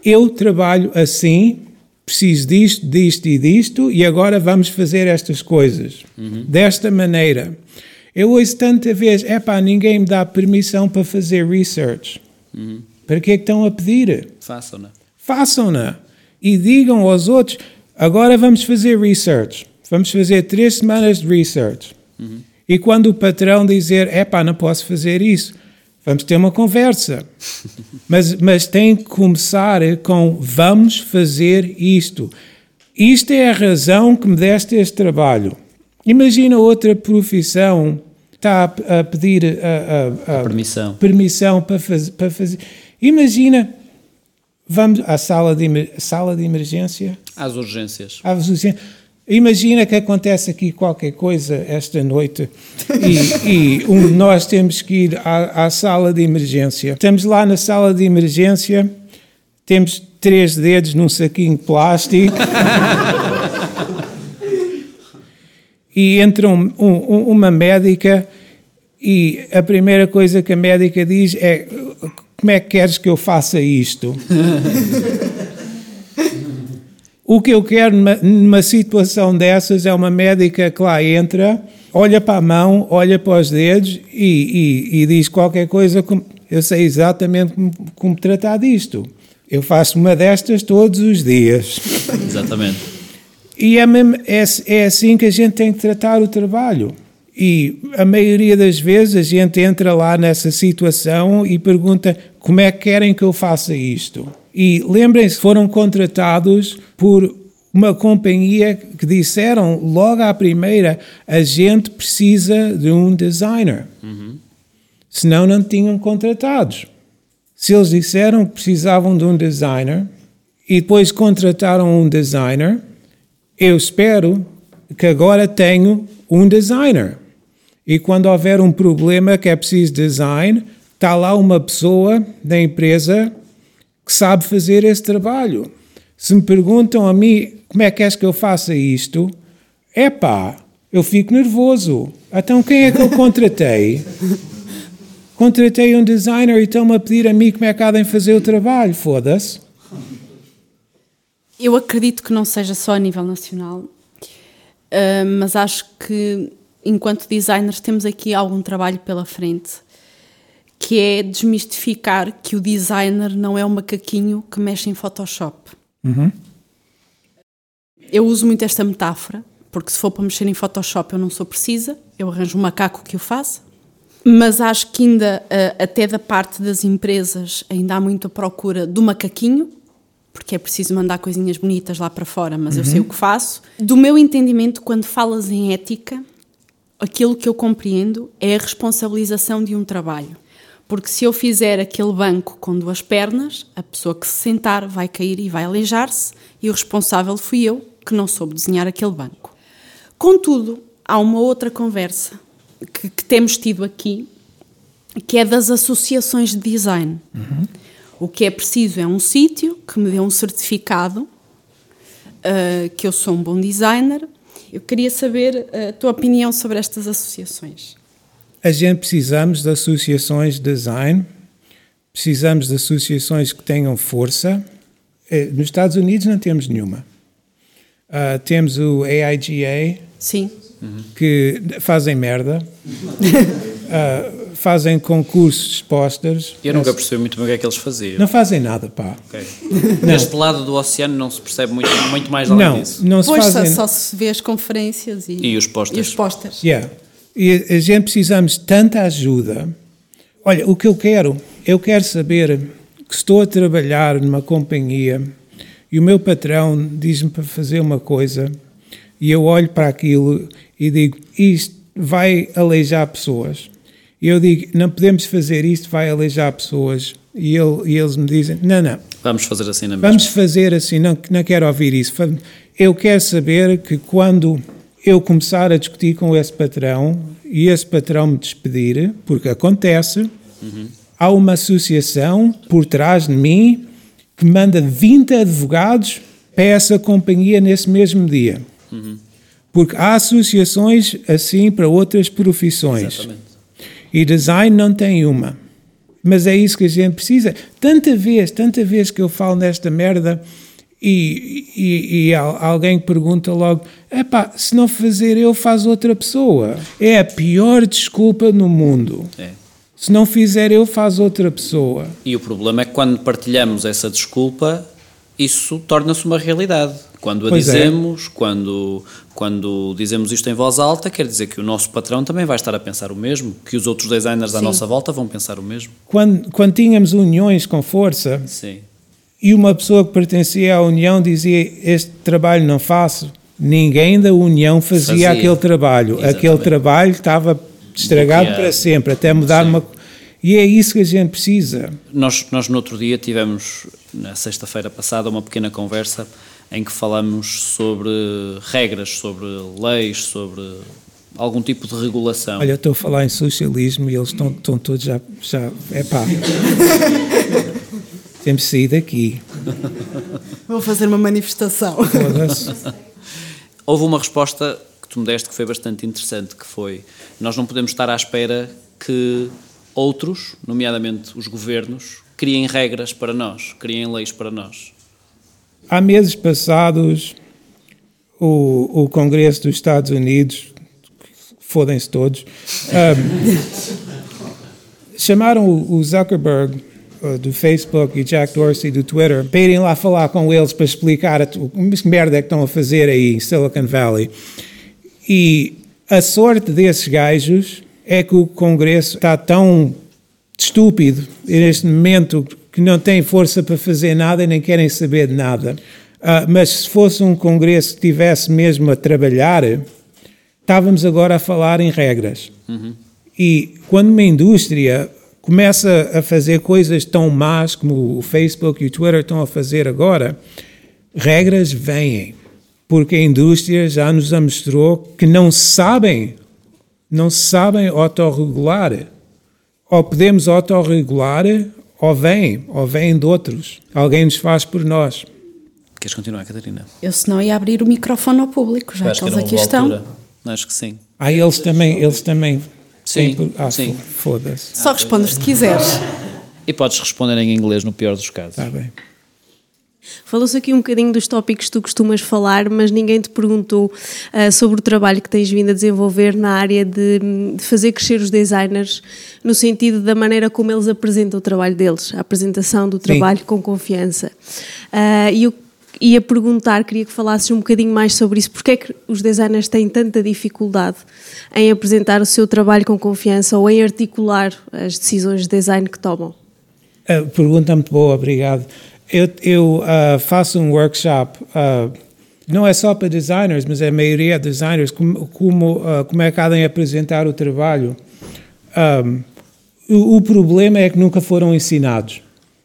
Eu trabalho assim, preciso disto, disto e disto, e agora vamos fazer estas coisas. Desta maneira. Eu ouço tanta vez: é pá, ninguém me dá permissão para fazer research. Para que é que estão a pedir? Façam, né? façam-na e digam aos outros: agora vamos fazer research. Vamos fazer três semanas de research. E quando o patrão dizer: epá, não posso fazer isso, vamos ter uma conversa. mas, mas tem que começar com: vamos fazer isto. Isto é a razão que me deste este trabalho. Imagina outra profissão está a, pedir a, a- a- Permissão. permissão para, faz, para fazer. Imagina, vamos à sala de, sala de emergência. Às urgências. à urgência. Imagina que acontece aqui qualquer coisa esta noite e, e um de nós temos que ir à, à sala de emergência. Estamos lá na sala de emergência, temos três dedos num saquinho de plástico. e entra um- um- um- uma médica e a primeira coisa que a médica diz é como é que queres que eu faça isto? O que eu quero numa, numa situação dessas é uma médica que lá entra, olha para a mão, olha para os dedos e, e- e diz qualquer coisa. Como, eu sei exatamente como, como tratar disto. Eu faço uma destas todos os dias. <laughs> Exatamente. E é, mesmo- é, é assim que a gente tem que tratar o trabalho. E a maioria das vezes a gente entra lá nessa situação e pergunta como é que querem que eu faça isto. E lembrem-se, foram contratados por uma companhia que disseram logo à primeira: a gente precisa de um designer. Senão não tinham contratados. Se eles disseram que precisavam de um designer e depois contrataram um designer, eu espero que agora tenho um designer. E quando houver um problema que é preciso design, está lá uma pessoa da empresa que sabe fazer esse trabalho. Se me perguntam a mim como é que és que eu faça isto, é pá, eu fico nervoso. Então quem é que eu contratei? <laughs> Contratei um designer e estão-me a pedir a mim como é que há de fazer o trabalho. Foda-se. Eu acredito que não seja só a nível nacional, uh, mas acho que enquanto designers temos aqui algum trabalho pela frente, que é desmistificar que o designer não é um macaquinho que mexe em Photoshop. Uhum. Eu uso muito esta metáfora, porque se for para mexer em Photoshop eu não sou precisa, eu arranjo um macaco que o faça. Mas acho que ainda, uh, até da parte das empresas, ainda há muito a procura do macaquinho, porque é preciso mandar coisinhas bonitas lá para fora, mas uhum. eu sei o que faço. Do meu entendimento, quando falas em ética, aquilo que eu compreendo é a responsabilização de um trabalho. Porque se eu fizer aquele banco com duas pernas, a pessoa que se sentar vai cair e vai aleijar-se, e o responsável fui eu, que não soube desenhar aquele banco. Contudo, há uma outra conversa que, que temos tido aqui, que é das associações de design. Uhum. O que é preciso é um sítio que me dê um certificado uh, que eu sou um bom designer. Eu queria saber a tua opinião sobre estas associações. A gente precisamos de associações de design, precisamos de associações que tenham força. Eh, nos Estados Unidos não temos nenhuma. Uh, temos o AIGA, Sim. que fazem merda. Uh, <laughs> fazem concursos de posters. Eu nunca percebi muito bem o que é que eles faziam. Não fazem nada, pá. Okay. Deste lado do oceano não se percebe muito, muito mais além não, disso. Não se pois fazem... só, só se vê as conferências e, e os posters. E os posters. Yeah. E a gente precisamos de tanta ajuda. Olha, o que eu quero, eu quero saber que estou a trabalhar numa companhia e o meu patrão diz-me para fazer uma coisa e eu olho para aquilo e digo, isto vai aleijar pessoas. E eu digo, não podemos fazer isto, vai aleijar pessoas. E, ele, e eles me dizem, não, não. Vamos fazer assim na mesma. Vamos fazer assim, não, não quero ouvir isso. Eu quero saber que quando eu começar a discutir com esse patrão e esse patrão me despedir, porque acontece, uhum. há uma associação por trás de mim que manda 20 advogados para essa companhia nesse mesmo dia. Uhum. Porque há associações assim para outras profissões. Exatamente. E design não tem uma. Mas é isso que a gente precisa. Tanta vez, tanta vez que eu falo nesta merda e, e, e alguém pergunta logo: epá, se não fazer eu, faz outra pessoa. É a pior desculpa no mundo. É. Se não fizer eu, faz outra pessoa. E o problema é que quando partilhamos essa desculpa, isso torna-se uma realidade. Quando a Pois é. dizemos, quando, quando dizemos isto em voz alta, quer dizer que o nosso patrão também vai estar a pensar o mesmo, que os outros designers à Sim. nossa volta vão pensar o mesmo. Quando, quando tínhamos uniões com força Sim. E uma pessoa que pertencia à união dizia: Este trabalho não faço, ninguém da união fazia, Fazia. aquele trabalho. Exatamente. Aquele trabalho estava estragado para sempre, até mudar Sim. uma. E é isso que a gente precisa. Nós, nós no outro dia tivemos, na sexta-feira passada, uma pequena conversa em que falamos sobre regras, sobre leis, sobre algum tipo de regulação. Olha, eu estou a falar em socialismo e eles estão, estão todos já. já é pá. <laughs> Temos de sair daqui. Vou fazer uma manifestação. Houve uma resposta que tu me deste que foi bastante interessante, que foi, nós não podemos estar à espera que outros, nomeadamente os governos, criem regras para nós, criem leis para nós. Há meses passados, o, o Congresso dos Estados Unidos, fodem-se todos, <laughs> ahm, chamaram o, Zuckerberg do Facebook e Jack Dorsey do Twitter para irem lá falar com eles para explicar a, tu- que merda é que estão a fazer aí em Silicon Valley. E a sorte desses gajos é que o Congresso está tão estúpido neste momento que não tem força para fazer nada e nem querem saber de nada. Ah, mas se fosse um Congresso que tivesse mesmo a trabalhar, estávamos agora a falar em regras. E quando uma indústria começa a fazer coisas tão más como o Facebook e o Twitter estão a fazer agora, regras vêm. Porque a indústria já nos mostrou que não sabem, não sabem autorregular. Ou podemos autorregular, ou vêm, ou vêm de outros. Alguém nos faz por nós. Queres continuar, Catarina? Eu senão ia abrir o microfone ao público, já Acho que eles aqui estão. altura. Acho que sim. Ah, eles também, eles também Sim, ah, sim. Foda-se. Só respondes se quiseres. E podes responder em inglês no pior dos casos. Está bem. Falou-se aqui um bocadinho dos tópicos que tu costumas falar, mas ninguém te perguntou uh, sobre o trabalho que tens vindo a desenvolver na área de, de, fazer crescer os designers, no sentido da maneira como eles apresentam o trabalho deles, a apresentação do trabalho Sim. com confiança. Uh, e eu ia perguntar, queria que falasses um bocadinho mais sobre isso, porque é que os designers têm tanta dificuldade em apresentar o seu trabalho com confiança ou em articular as decisões de design que tomam? Uh, pergunta muito boa, obrigado. Eu, eu uh, faço um workshop, uh, não é só para designers, mas é a maioria de designers, como, como, uh, como é que podem apresentar o trabalho. Um, o, o, problema é que nunca foram ensinados.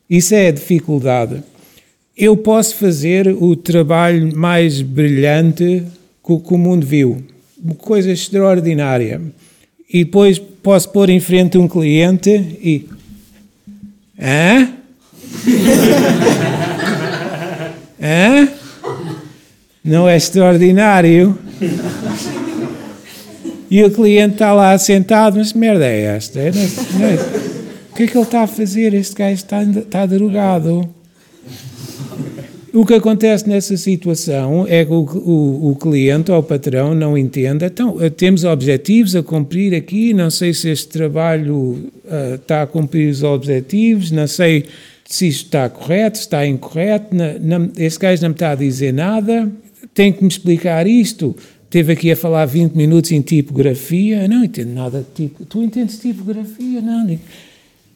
Isso é a dificuldade. Eu posso fazer o trabalho mais brilhante que, que o mundo viu, coisa extraordinária. E depois posso pôr em frente um cliente e. Hã? <laughs> Hã? Não é extraordinário? E o cliente está lá sentado, mas merda é esta? É, não é, o que é que ele está a fazer? Este gajo está, está drogado. O que acontece nessa situação é que o, o, o, cliente ou o patrão não entende. Então, temos objetivos a cumprir aqui, não sei se este trabalho uh, está a cumprir os objetivos, não sei se isto está correto, se está incorreto, não, não, esse gajo não me está a dizer nada, tem que me explicar isto. Teve aqui a falar 20 minutos em tipografia, não entendo nada de tipo. Tu entendes tipografia? Não.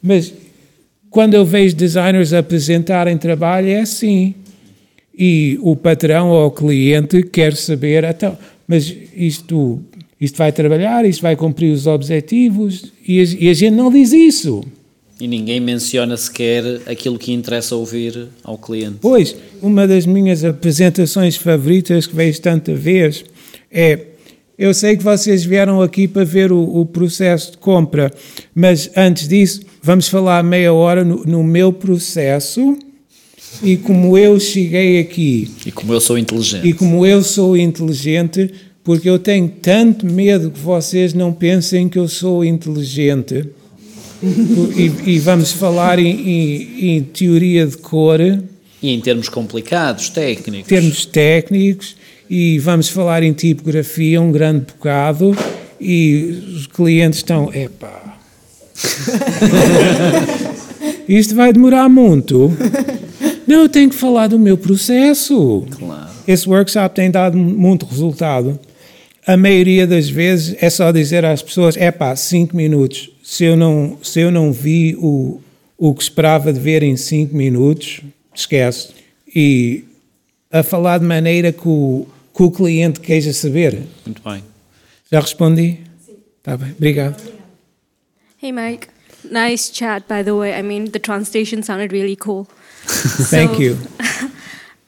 Mas quando eu vejo designers apresentarem trabalho, é assim. E o patrão ou o cliente quer saber, então, mas isto, isto vai trabalhar, isto vai cumprir os objetivos, e a, e a gente não diz isso. E ninguém menciona sequer aquilo que interessa ouvir ao cliente. Pois, uma das minhas apresentações favoritas que vejo tanta vez é. Eu sei que vocês vieram aqui para ver o, o processo de compra, mas antes disso, vamos falar meia hora no, no meu processo e como eu cheguei aqui. E como eu sou inteligente. E como eu sou inteligente, porque eu tenho tanto medo que vocês não pensem que eu sou inteligente e, e, vamos falar em, em, em, teoria de cor. E em termos complicados, técnicos. Termos técnicos, e vamos falar em tipografia um grande bocado, e os clientes estão, epá, <laughs> isto vai demorar muito. Não, eu tenho que falar do meu processo. Claro. Esse workshop tem dado muito resultado. A maioria das vezes é só dizer às pessoas: é pá, cinco minutos se eu não, se eu não vi o, o que esperava de ver em cinco minutos, esquece. E a falar de maneira que o, que o cliente queja saber. Muito bem. Já respondi? Sim. Tá bem, obrigado. Hey Mike, nice chat by the way. I mean, the translation sounded really cool. <laughs> Thank you. <laughs>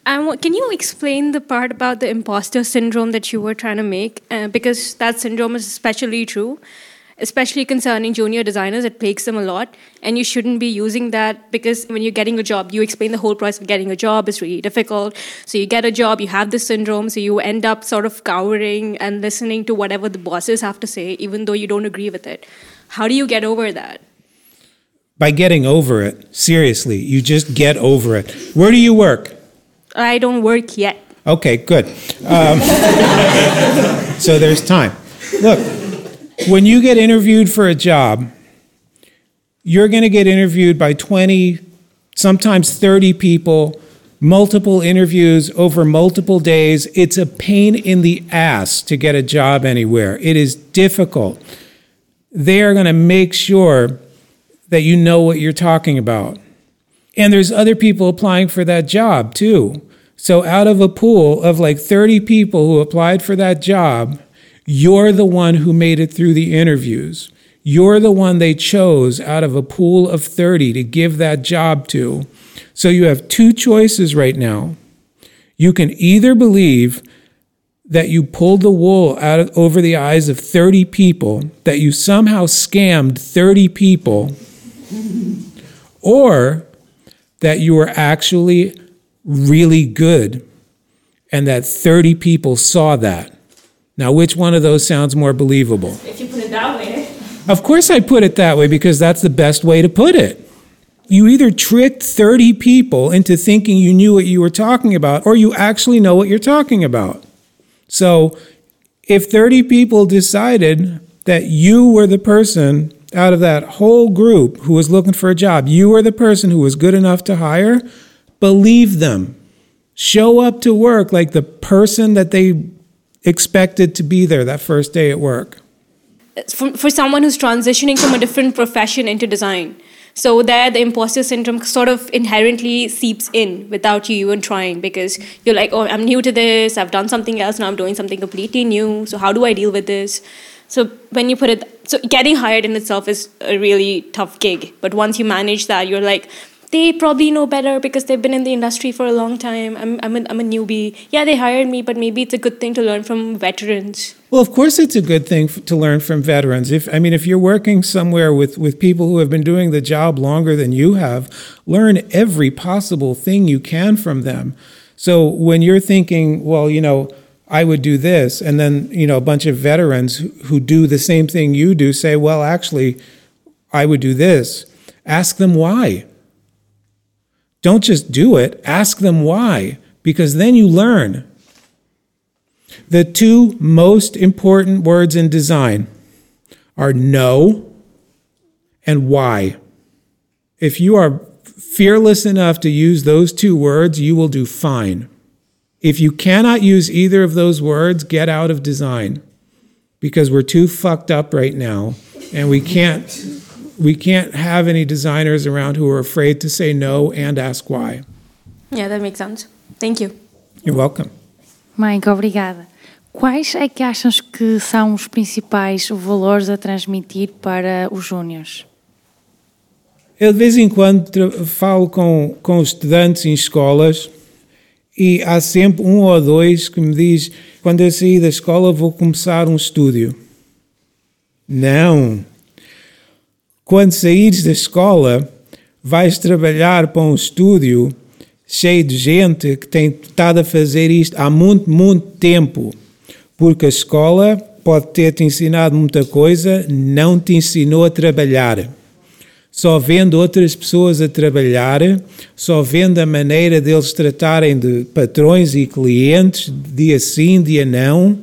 can you explain the part about the imposter syndrome that you were trying to make? Uh, because that syndrome is especially true. especially concerning junior designers. It plagues them a lot, and you shouldn't be using that because when you're getting a job, you explain the whole process of getting a job is really difficult. So you get a job, you have this syndrome, so you end up sort of cowering and listening to whatever the bosses have to say, even though you don't agree with it. How do you get over that? By getting over it, seriously, you just get over it. Where do you work? I don't work yet. Okay, good. Um, <laughs> so there's time. Look, when you get interviewed for a job, you're going to get interviewed by 20, sometimes 30 people, multiple interviews over multiple days. It's a pain in the ass to get a job anywhere. It is difficult. They are going to make sure that you know what you're talking about. And there's other people applying for that job too. So, out of a pool of like 30 people who applied for that job, you're the one who made it through the interviews. You're the one they chose out of a pool of 30 to give that job to. So you have two choices right now. You can either believe that you pulled the wool out of, over the eyes of 30 people, that you somehow scammed 30 people, or that you were actually really good and that 30 people saw that. Now, which one of those sounds more believable? If you put it that way. Of course, I put it that way because that's the best way to put it. You either tricked 30 people into thinking you knew what you were talking about, or you actually know what you're talking about. So, if 30 people decided that you were the person out of that whole group who was looking for a job, you were the person who was good enough to hire, believe them. Show up to work like the person that they expected to be there that first day at work. For, for someone who's transitioning from a different profession into design, so there the imposter syndrome sort of inherently seeps in without you even trying because you're like, oh, I'm new to this, I've done something else, now I'm doing something completely new. So how do I deal with this? So when you put it, so getting hired in itself is a really tough gig. But once you manage that, you're like, they probably know better because they've been in the industry for a long time. I'm, I'm, a, I'm a newbie. Yeah, they hired me, but maybe it's a good thing to learn from veterans. Well, of course, it's a good thing f- to learn from veterans. If I mean, if you're working somewhere with, with people who have been doing the job longer than you have, learn every possible thing you can from them. So when you're thinking, well, you know, I would do this, and then you know a bunch of veterans who, do the same thing you do say, well, actually, I would do this. Ask them why. Don't just do it, ask them why, because then you learn. The two most important words in design are no and why. If you are fearless enough to use those two words, you will do fine. If you cannot use either of those words, get out of design because we're too fucked up right now and we can't we can't have any designers around who are afraid to say no and ask why. Yeah, that makes sense. Thank you. You're welcome. Mike, obrigada. Quais é que achas que são os principais valores a transmitir para os júniores? Eu de vez em quando falo com, com estudantes em escolas e há sempre um ou dois que me diz quando eu sair da escola vou começar um estúdio. Não. Quando saíres da escola vais trabalhar para um estúdio cheio de gente que tem estado a fazer isto há muito, muito tempo. Porque a escola pode ter te ensinado muita coisa, não te ensinou a trabalhar. Só vendo outras pessoas a trabalhar, só vendo a maneira deles tratarem de patrões e clientes, dia sim, dia não,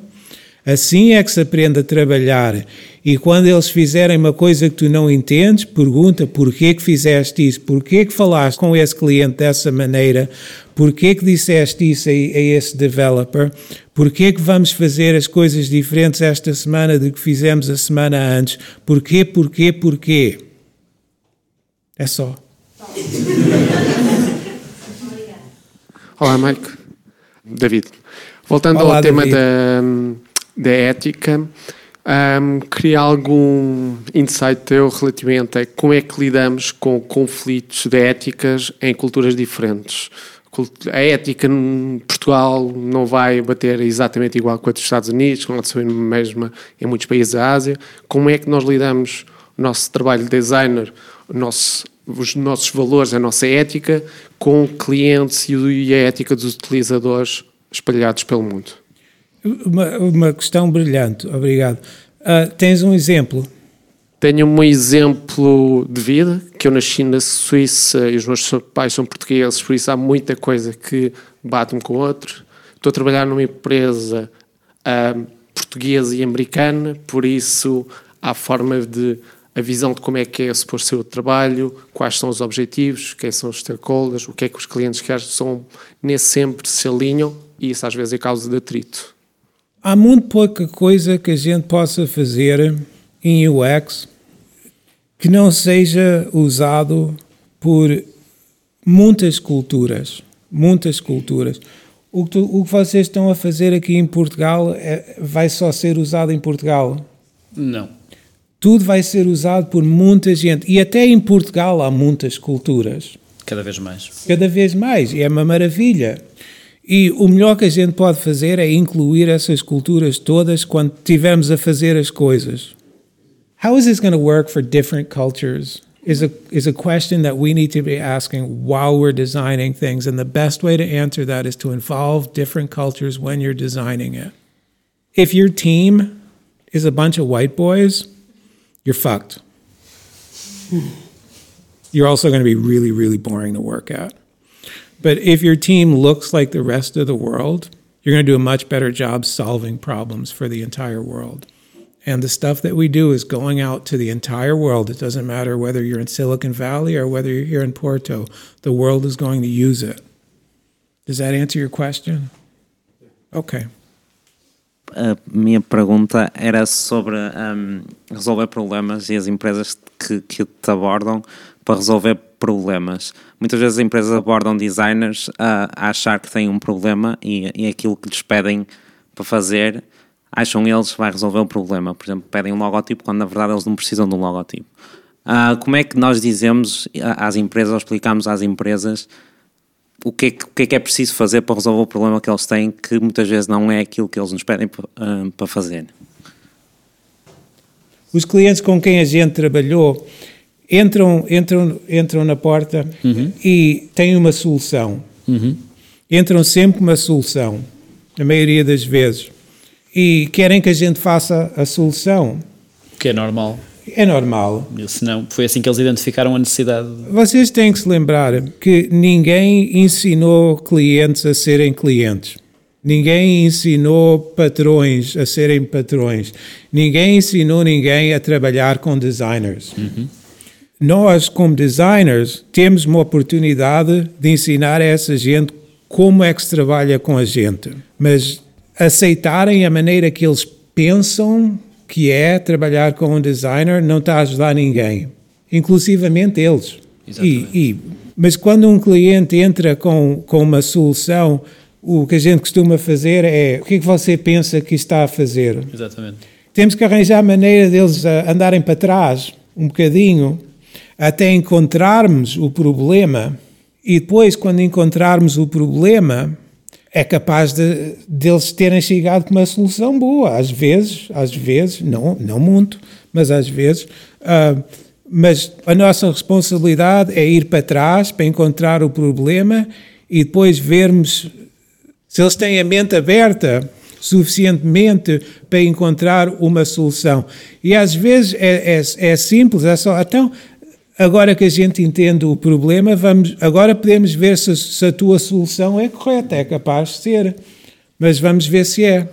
assim é que se aprende a trabalhar. E quando eles fizerem uma coisa que tu não entendes, pergunta porquê que fizeste isso, porquê que falaste com esse cliente dessa maneira, porquê que disseste isso a, a esse developer, porquê que vamos fazer as coisas diferentes esta semana do que fizemos a semana antes, porquê, porquê, porquê. É só. <laughs> Olá, Mike. David. Voltando Olá, ao tema David. da, da ética, hum, queria algum insight teu relativamente a como é que lidamos com conflitos de éticas em culturas diferentes. A ética em Portugal não vai bater exatamente igual com a dos Estados Unidos, com a ser mesma em muitos países da Ásia. Como é que nós lidamos o nosso trabalho de designer, nosso- os nossos valores, a nossa ética, com clientes e a ética dos utilizadores espalhados pelo mundo? Uma, uma questão brilhante, obrigado. Ah, tens um exemplo? Tenho um exemplo de vida, que eu nasci na Suíça e os meus pais são portugueses, por isso há muita coisa que bate um com o outro. Estou a trabalhar numa empresa ah, portuguesa e americana, por isso há forma de a visão de como é que é suposto ser o trabalho, quais são os objetivos, quem são os stakeholders, o que é que os clientes querem, são nem sempre se alinham e isso às vezes é causa de atrito. Há muito pouca coisa que a gente possa fazer em UX que não seja usado por muitas culturas. Muitas culturas. O que, tu- o que vocês estão a fazer aqui em Portugal é- vai só ser usado em Portugal. Não. Tudo vai ser usado por muita gente. E até em Portugal há muitas culturas. Cada vez mais. Cada vez mais. E é uma maravilha. E o melhor que a gente pode fazer é incluir essas culturas todas quando estivermos a fazer as coisas. How is this going to work for different cultures? Is a, is a question that we need to be asking while we're designing things. And the best way to answer that is to involve different cultures when you're designing it. If your team is a bunch of white boys, you're fucked. You're also going to be really, really boring to work at. But if your team looks like the rest of the world, you're going to do a much better job solving problems for the entire world. And the stuff that we do is going out to the entire world. It doesn't matter whether you're in Silicon Valley or whether you're here in Porto, the world is going to use it. Does that answer your question? Okay. A minha pergunta era sobre um, resolver problemas e as empresas que, que te abordam para resolver problemas. Muitas vezes as empresas abordam designers a, a achar que têm um problema e, e aquilo que lhes pedem para fazer, acham eles vai resolver o problema. Por exemplo, pedem um logotipo quando na verdade eles não precisam de um logotipo. Uh, como é que nós dizemos às empresas, ou explicamos às empresas o que, é que, o que, é que é preciso fazer para resolver o problema que eles têm, que muitas vezes não é aquilo que eles nos pedem uh, para fazer? Os clientes com quem a gente trabalhou entram, entram, entram na porta uhum. e têm uma solução. Uhum. Entram sempre com uma solução, a maioria das vezes. E querem que a gente faça a solução. Que é normal. É normal. Senão, foi assim que eles identificaram a necessidade. Vocês têm que se lembrar que ninguém ensinou clientes a serem clientes. Ninguém ensinou patrões a serem patrões. Ninguém ensinou ninguém a trabalhar com designers. Uhum nós, como designers, temos uma oportunidade de ensinar a essa gente como é que se trabalha com a gente. Mas aceitarem a maneira que eles pensam que é trabalhar com um designer não está a ajudar ninguém, inclusivamente eles. E, e, mas quando um cliente entra com, com uma solução, o que a gente costuma fazer é o que, é que você pensa que está a fazer? Exatamente. Temos que arranjar a maneira deles andarem para trás um bocadinho até encontrarmos o problema e depois, quando encontrarmos o problema, é capaz de deles terem chegado com uma solução boa. Às vezes, às vezes, não, não muito, mas às vezes. Uh, mas a nossa responsabilidade é ir para trás para encontrar o problema e depois vermos se eles têm a mente aberta suficientemente para encontrar uma solução. E às vezes é, é, é simples, é só. Então, Agora que a gente entende o problema, vamos, agora podemos ver se, se, a tua solução é correta, é capaz de ser. Mas vamos ver se é.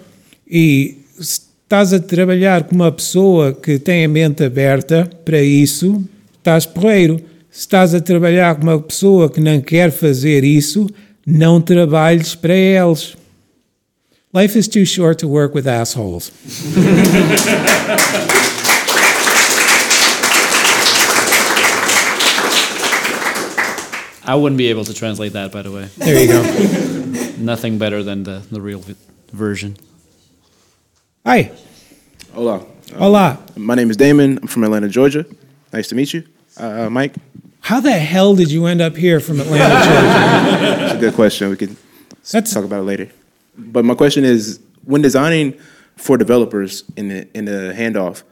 E se estás a trabalhar com uma pessoa que tem a mente aberta para isso, estás porreiro. Se estás a trabalhar com uma pessoa que não quer fazer isso, não trabalhes para eles. Life is too short to work with assholes. <laughs> I wouldn't be able to translate that, by the way. There you go. <laughs> Nothing better than the, the real version. Hi. Hola. Um, Hola. My name is Damon. I'm from Atlanta, Georgia. Nice to meet you. Uh, Mike? How the hell did you end up here from Atlanta, <laughs> Georgia? That's a good question. We can That's... talk about it later. But my question is when designing for developers in the, in the handoff,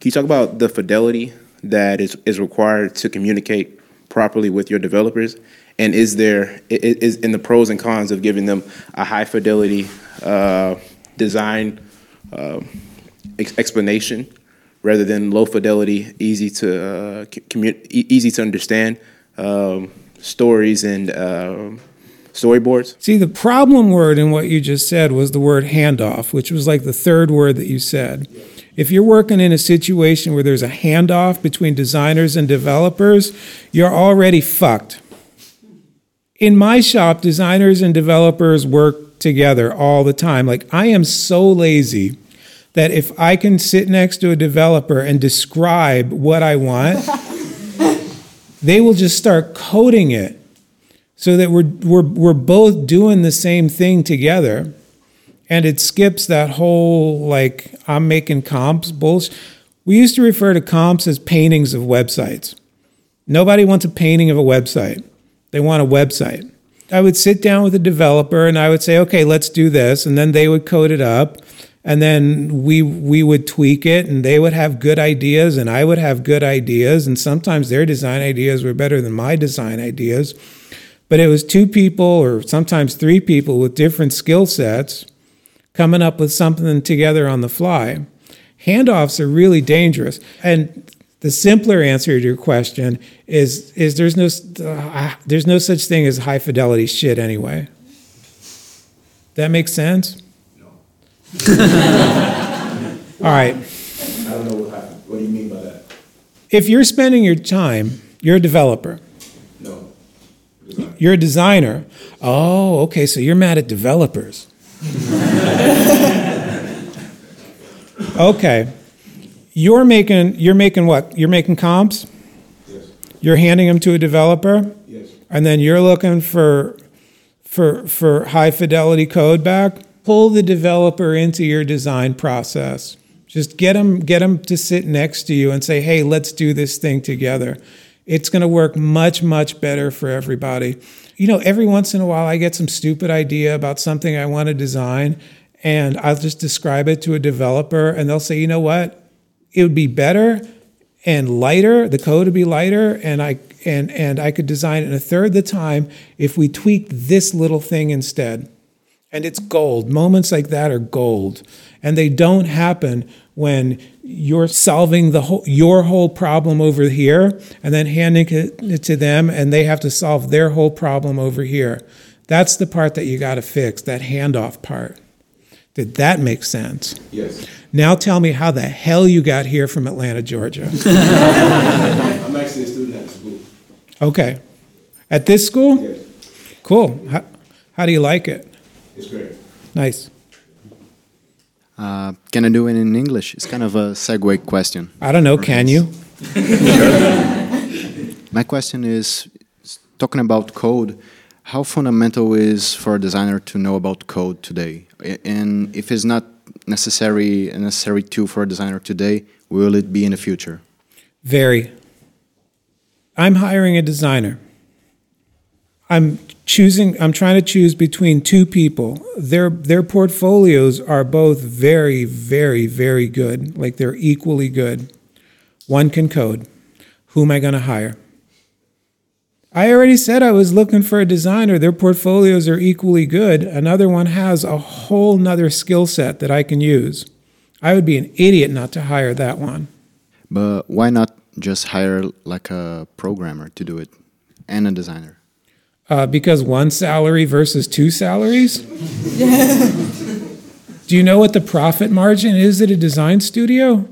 can you talk about the fidelity that is, is required to communicate properly with your developers? And is there is in the pros and cons of giving them a high fidelity uh, design uh, ex- explanation rather than low fidelity, easy to uh, easy to understand um, stories and um, storyboards? See, the problem word in what you just said was the word handoff, which was like the third word that you said. If you're working in a situation where there's a handoff between designers and developers, you're already fucked. In my shop, designers and developers work together all the time. Like, I am so lazy that if I can sit next to a developer and describe what I want, <laughs> they will just start coding it so that we're, we're, we're both doing the same thing together and it skips that whole like I'm making comps bullshit. We used to refer to comps as paintings of websites. Nobody wants a painting of a website. They want a website. I would sit down with a developer and I would say, "Okay, let's do this." And then they would code it up and then we we would tweak it and they would have good ideas and I would have good ideas and sometimes their design ideas were better than my design ideas. But it was two people or sometimes three people with different skill sets coming up with something together on the fly. Handoffs are really dangerous. And the simpler answer to your question is is there's no uh, there's no such thing as high fidelity shit anyway. That makes sense? No. <laughs> All right. I don't know what happened. What do you mean by that? If you're spending your time, you're a developer. No. You're a designer. Oh, okay, so you're mad at developers. <laughs> okay. You're making you're making what? You're making comps? Yes. You're handing them to a developer? Yes. And then you're looking for for for high fidelity code back. Pull the developer into your design process. Just get them get them to sit next to you and say, "Hey, let's do this thing together." It's going to work much much better for everybody. You know, every once in a while I get some stupid idea about something I want to design and I'll just describe it to a developer and they'll say, "You know what? It would be better and lighter, the code would be lighter and I and and I could design it in a third the time if we tweaked this little thing instead." And it's gold. Moments like that are gold. And they don't happen when you're solving the whole, your whole problem over here and then handing it to them and they have to solve their whole problem over here. That's the part that you got to fix, that handoff part. Did that make sense? Yes. Now tell me how the hell you got here from Atlanta, Georgia. <laughs> I'm actually a student at the school. Okay. At this school? Yes. Cool. How, how do you like it? It's great. Nice. Uh, can I do it in English? It's kind of a segue question. I don't know, can you? <laughs> My question is talking about code, how fundamental is for a designer to know about code today? And if it's not necessary a necessary tool for a designer today, will it be in the future? Very. I'm hiring a designer. I'm choosing I'm trying to choose between two people. Their their portfolios are both very very very good. Like they're equally good. One can code. Who am I going to hire? I already said I was looking for a designer. Their portfolios are equally good. Another one has a whole nother skill set that I can use. I would be an idiot not to hire that one. But why not just hire like a programmer to do it and a designer? Uh, because one salary versus two salaries? <laughs> Do you know what the profit margin is at a design studio?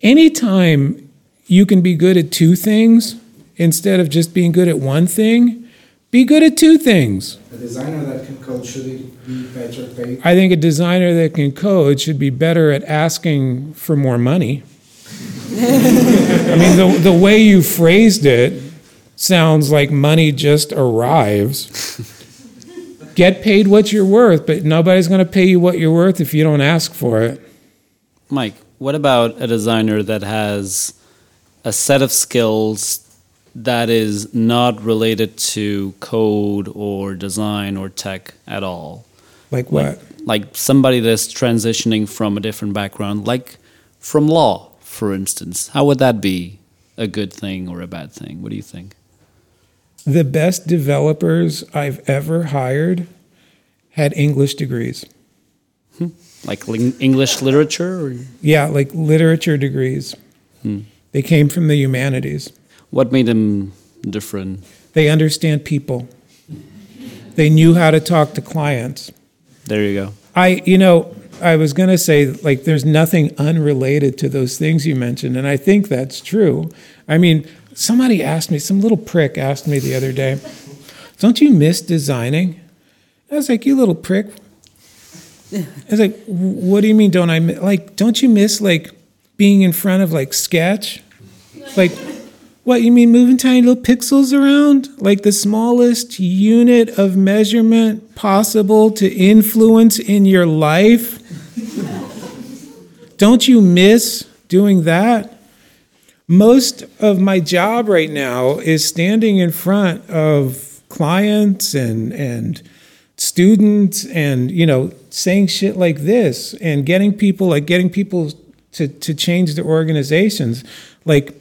Anytime you can be good at two things instead of just being good at one thing, be good at two things. A designer that can code should be better paid? I think a designer that can code should be better at asking for more money. <laughs> I mean, the, the way you phrased it sounds like money just arrives. Get paid what you're worth, but nobody's going to pay you what you're worth if you don't ask for it. Mike, what about a designer that has a set of skills that is not related to code or design or tech at all? Like what? Like somebody that's transitioning from a different background, like from law, for instance. How would that be a good thing or a bad thing? What do you think? The best developers I've ever hired had English degrees. Hmm. Like ling- English literature? Or Yeah, like literature degrees. Hmm. They came from the humanities. what made them different? They understand people. They knew how to talk to clients. There you go. I, you know, I was going to say, like, there's nothing unrelated to those things you mentioned, and I think that's true. I mean, somebody asked me, some little prick asked me the other day, don't you miss designing? I was like, you little prick. I was like, what do you mean, don't I, mi-" like, don't you miss, like, being in front of, like, sketch? Like, what, you mean moving tiny little pixels around? Like the smallest unit of measurement possible to influence in your life? Don't you miss doing that? Most of my job right now is standing in front of clients and, and students and, you know, saying shit like this and getting people, like getting people to, to change their organizations. Like,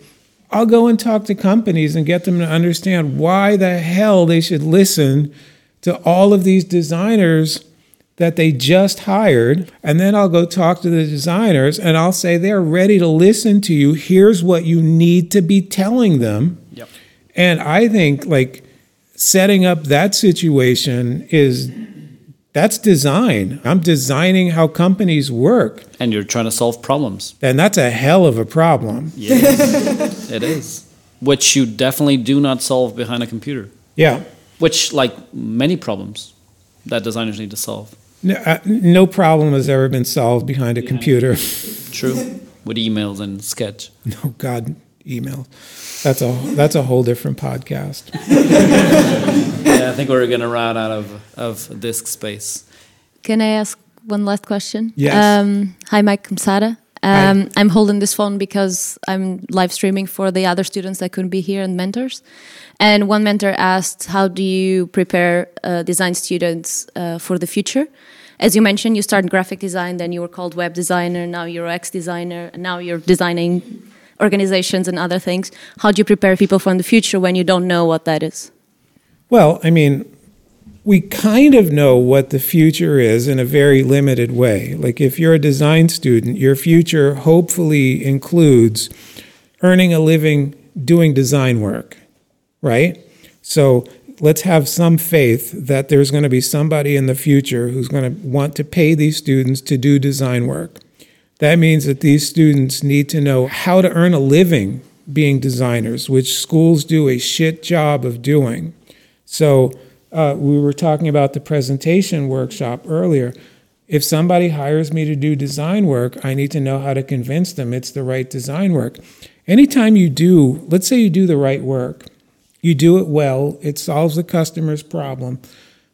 I'll go and talk to companies and get them to understand why the hell they should listen to all of these designers that they just hired, and then I'll go talk to the designers and I'll say they're ready to listen to you. Here's what you need to be telling them. Yep. And I think like setting up that situation is that's design. I'm designing how companies work. And you're trying to solve problems. And that's a hell of a problem. Yes, <laughs> it is. Which you definitely do not solve behind a computer. Yeah. Which, like many problems that designers need to solve. No, uh, no problem has ever been solved behind a computer. <laughs> True. With emails and sketch. No, God, email. That's a that's a whole different podcast. <laughs> yeah, I think we're going to run out of, of disk space. Can I ask one last question? Yes. Um, hi, Mike Kamsada. Um, I'm holding this phone because I'm live streaming for the other students that couldn't be here and mentors. And one mentor asked, How do you prepare uh, design students uh, for the future? As you mentioned, you started graphic design, then you were called web designer, now you're UX designer, and now you're designing organizations and other things. How do you prepare people for the future when you don't know what that is? Well, I mean, we kind of know what the future is in a very limited way. Like if you're a design student, your future hopefully includes earning a living doing design work, right? So let's have some faith that there's going to be somebody in the future who's going to want to pay these students to do design work. That means that these students need to know how to earn a living being designers, which schools do a shit job of doing. So, uh, we were talking about the presentation workshop earlier. If somebody hires me to do design work, I need to know how to convince them it's the right design work. Anytime you do, let's say you do the right work, you do it well, it solves the customer's problem,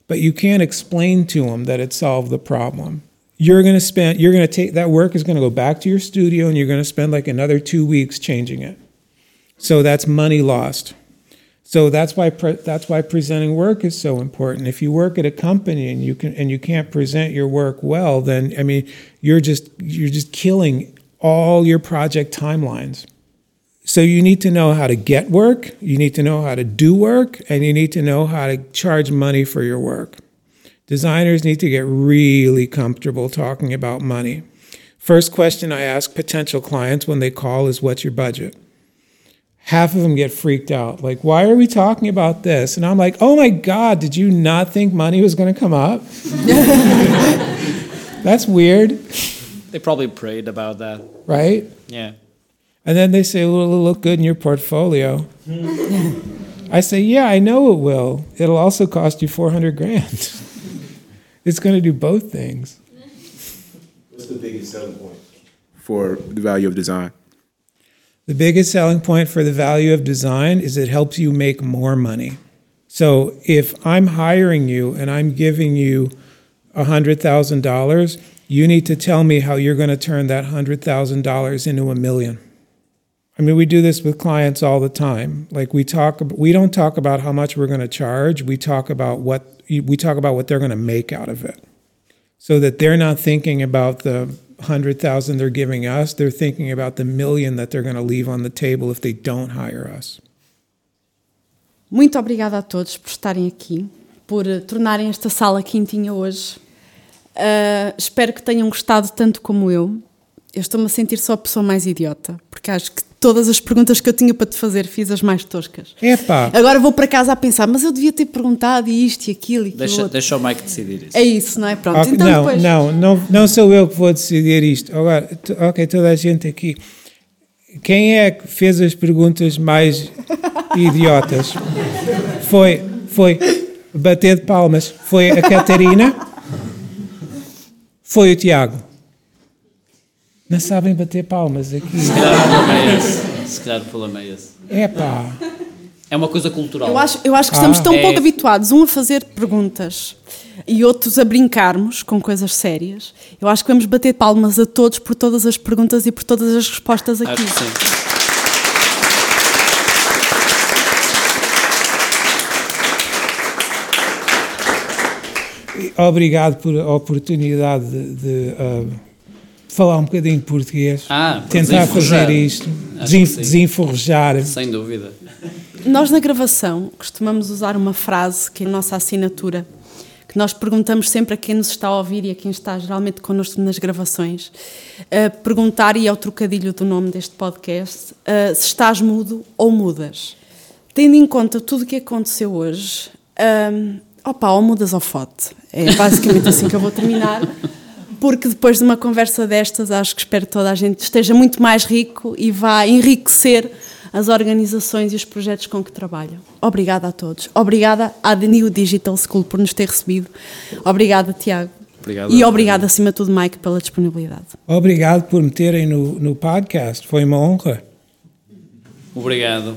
but you can't explain to them that it solved the problem. You're going to spend, you're going to take, that work is going to go back to your studio and you're going to spend like another two weeks changing it. So that's money lost. So that's why pre- that's why presenting work is so important. If you work at a company and you can and you can't present your work well, then I mean you're just you're just killing all your project timelines. So you need to know how to get work, you need to know how to do work, and you need to know how to charge money for your work. Designers need to get really comfortable talking about money. First question I ask potential clients when they call is what's your budget? Half of them get freaked out. Like, why are we talking about this? And I'm like, oh my God, did you not think money was going to come up? <laughs> That's weird. They probably prayed about that. Right? Yeah. And then they say, well, it'll look good in your portfolio. I say, yeah, I know it will. It'll also cost you 400 grand. <laughs> it's going to do both things. What's the biggest selling point for the value of design? The biggest selling point for the value of design is it helps you make more money. So if I'm hiring you and I'm giving you $100,000, you need to tell me how you're going to turn that $100,000 into a million. I mean, we do this with clients all the time. Like we talk, we don't talk about how much we're going to charge. We talk about what we talk about what they're going to make out of it, so that they're not thinking about the hundred thousand they're giving us, they're thinking about the million that they're going to leave on the table if they don't hire us. Muito obrigada a todos por estarem aqui, por tornarem esta sala quentinha hoje. Uh, espero que tenham gostado tanto como eu. Eu estou-me a sentir só a pessoa mais idiota, porque acho que todas as perguntas que eu tinha para te fazer fiz as mais toscas. Epá. Agora vou para casa a pensar, mas eu devia ter perguntado isto e aquilo e aquilo deixa, outro. deixa o Mike decidir isso. É isso, não é? Pronto. Ok, então não, depois... não, não, não sou eu que vou decidir isto. Agora, ok, toda a gente aqui. Quem é que fez as perguntas mais <laughs> idiotas? Foi, foi bater de palmas. Foi a Catarina? Foi o Tiago? Não sabem bater palmas aqui. Se calhar o problema é esse. Se calhar o problema é esse. Epá. É uma coisa cultural. Eu acho, eu acho que estamos Ah. tão É- pouco habituados, um a fazer perguntas e outros a brincarmos com coisas sérias. Eu acho que vamos bater palmas a todos por todas as perguntas e por todas as respostas aqui. Acho que sim. Obrigado por a oportunidade de, de, uh, falar um bocadinho de português. Ah, tentar fazer isto, desenforjar. Sem dúvida. Nós na gravação costumamos usar uma frase que é a nossa assinatura, que nós perguntamos sempre a quem nos está a ouvir e a quem está geralmente connosco nas gravações, uh, perguntar, e é o trocadilho do nome deste podcast, uh, se estás mudo ou mudas. Tendo em conta tudo o que aconteceu hoje, um, opa, ou mudas ou fote. É basicamente assim que eu vou terminar <laughs> porque depois de uma conversa destas, acho que espero que toda a gente esteja muito mais rico e vá enriquecer as organizações e os projetos com que trabalham. Obrigada a todos. Obrigada à The New Digital School por nos ter recebido. Obrigada, Tiago. Obrigado, e obrigado, acima de tudo, Mike, pela disponibilidade. Obrigado por me terem no, no podcast. Foi uma honra. Obrigado.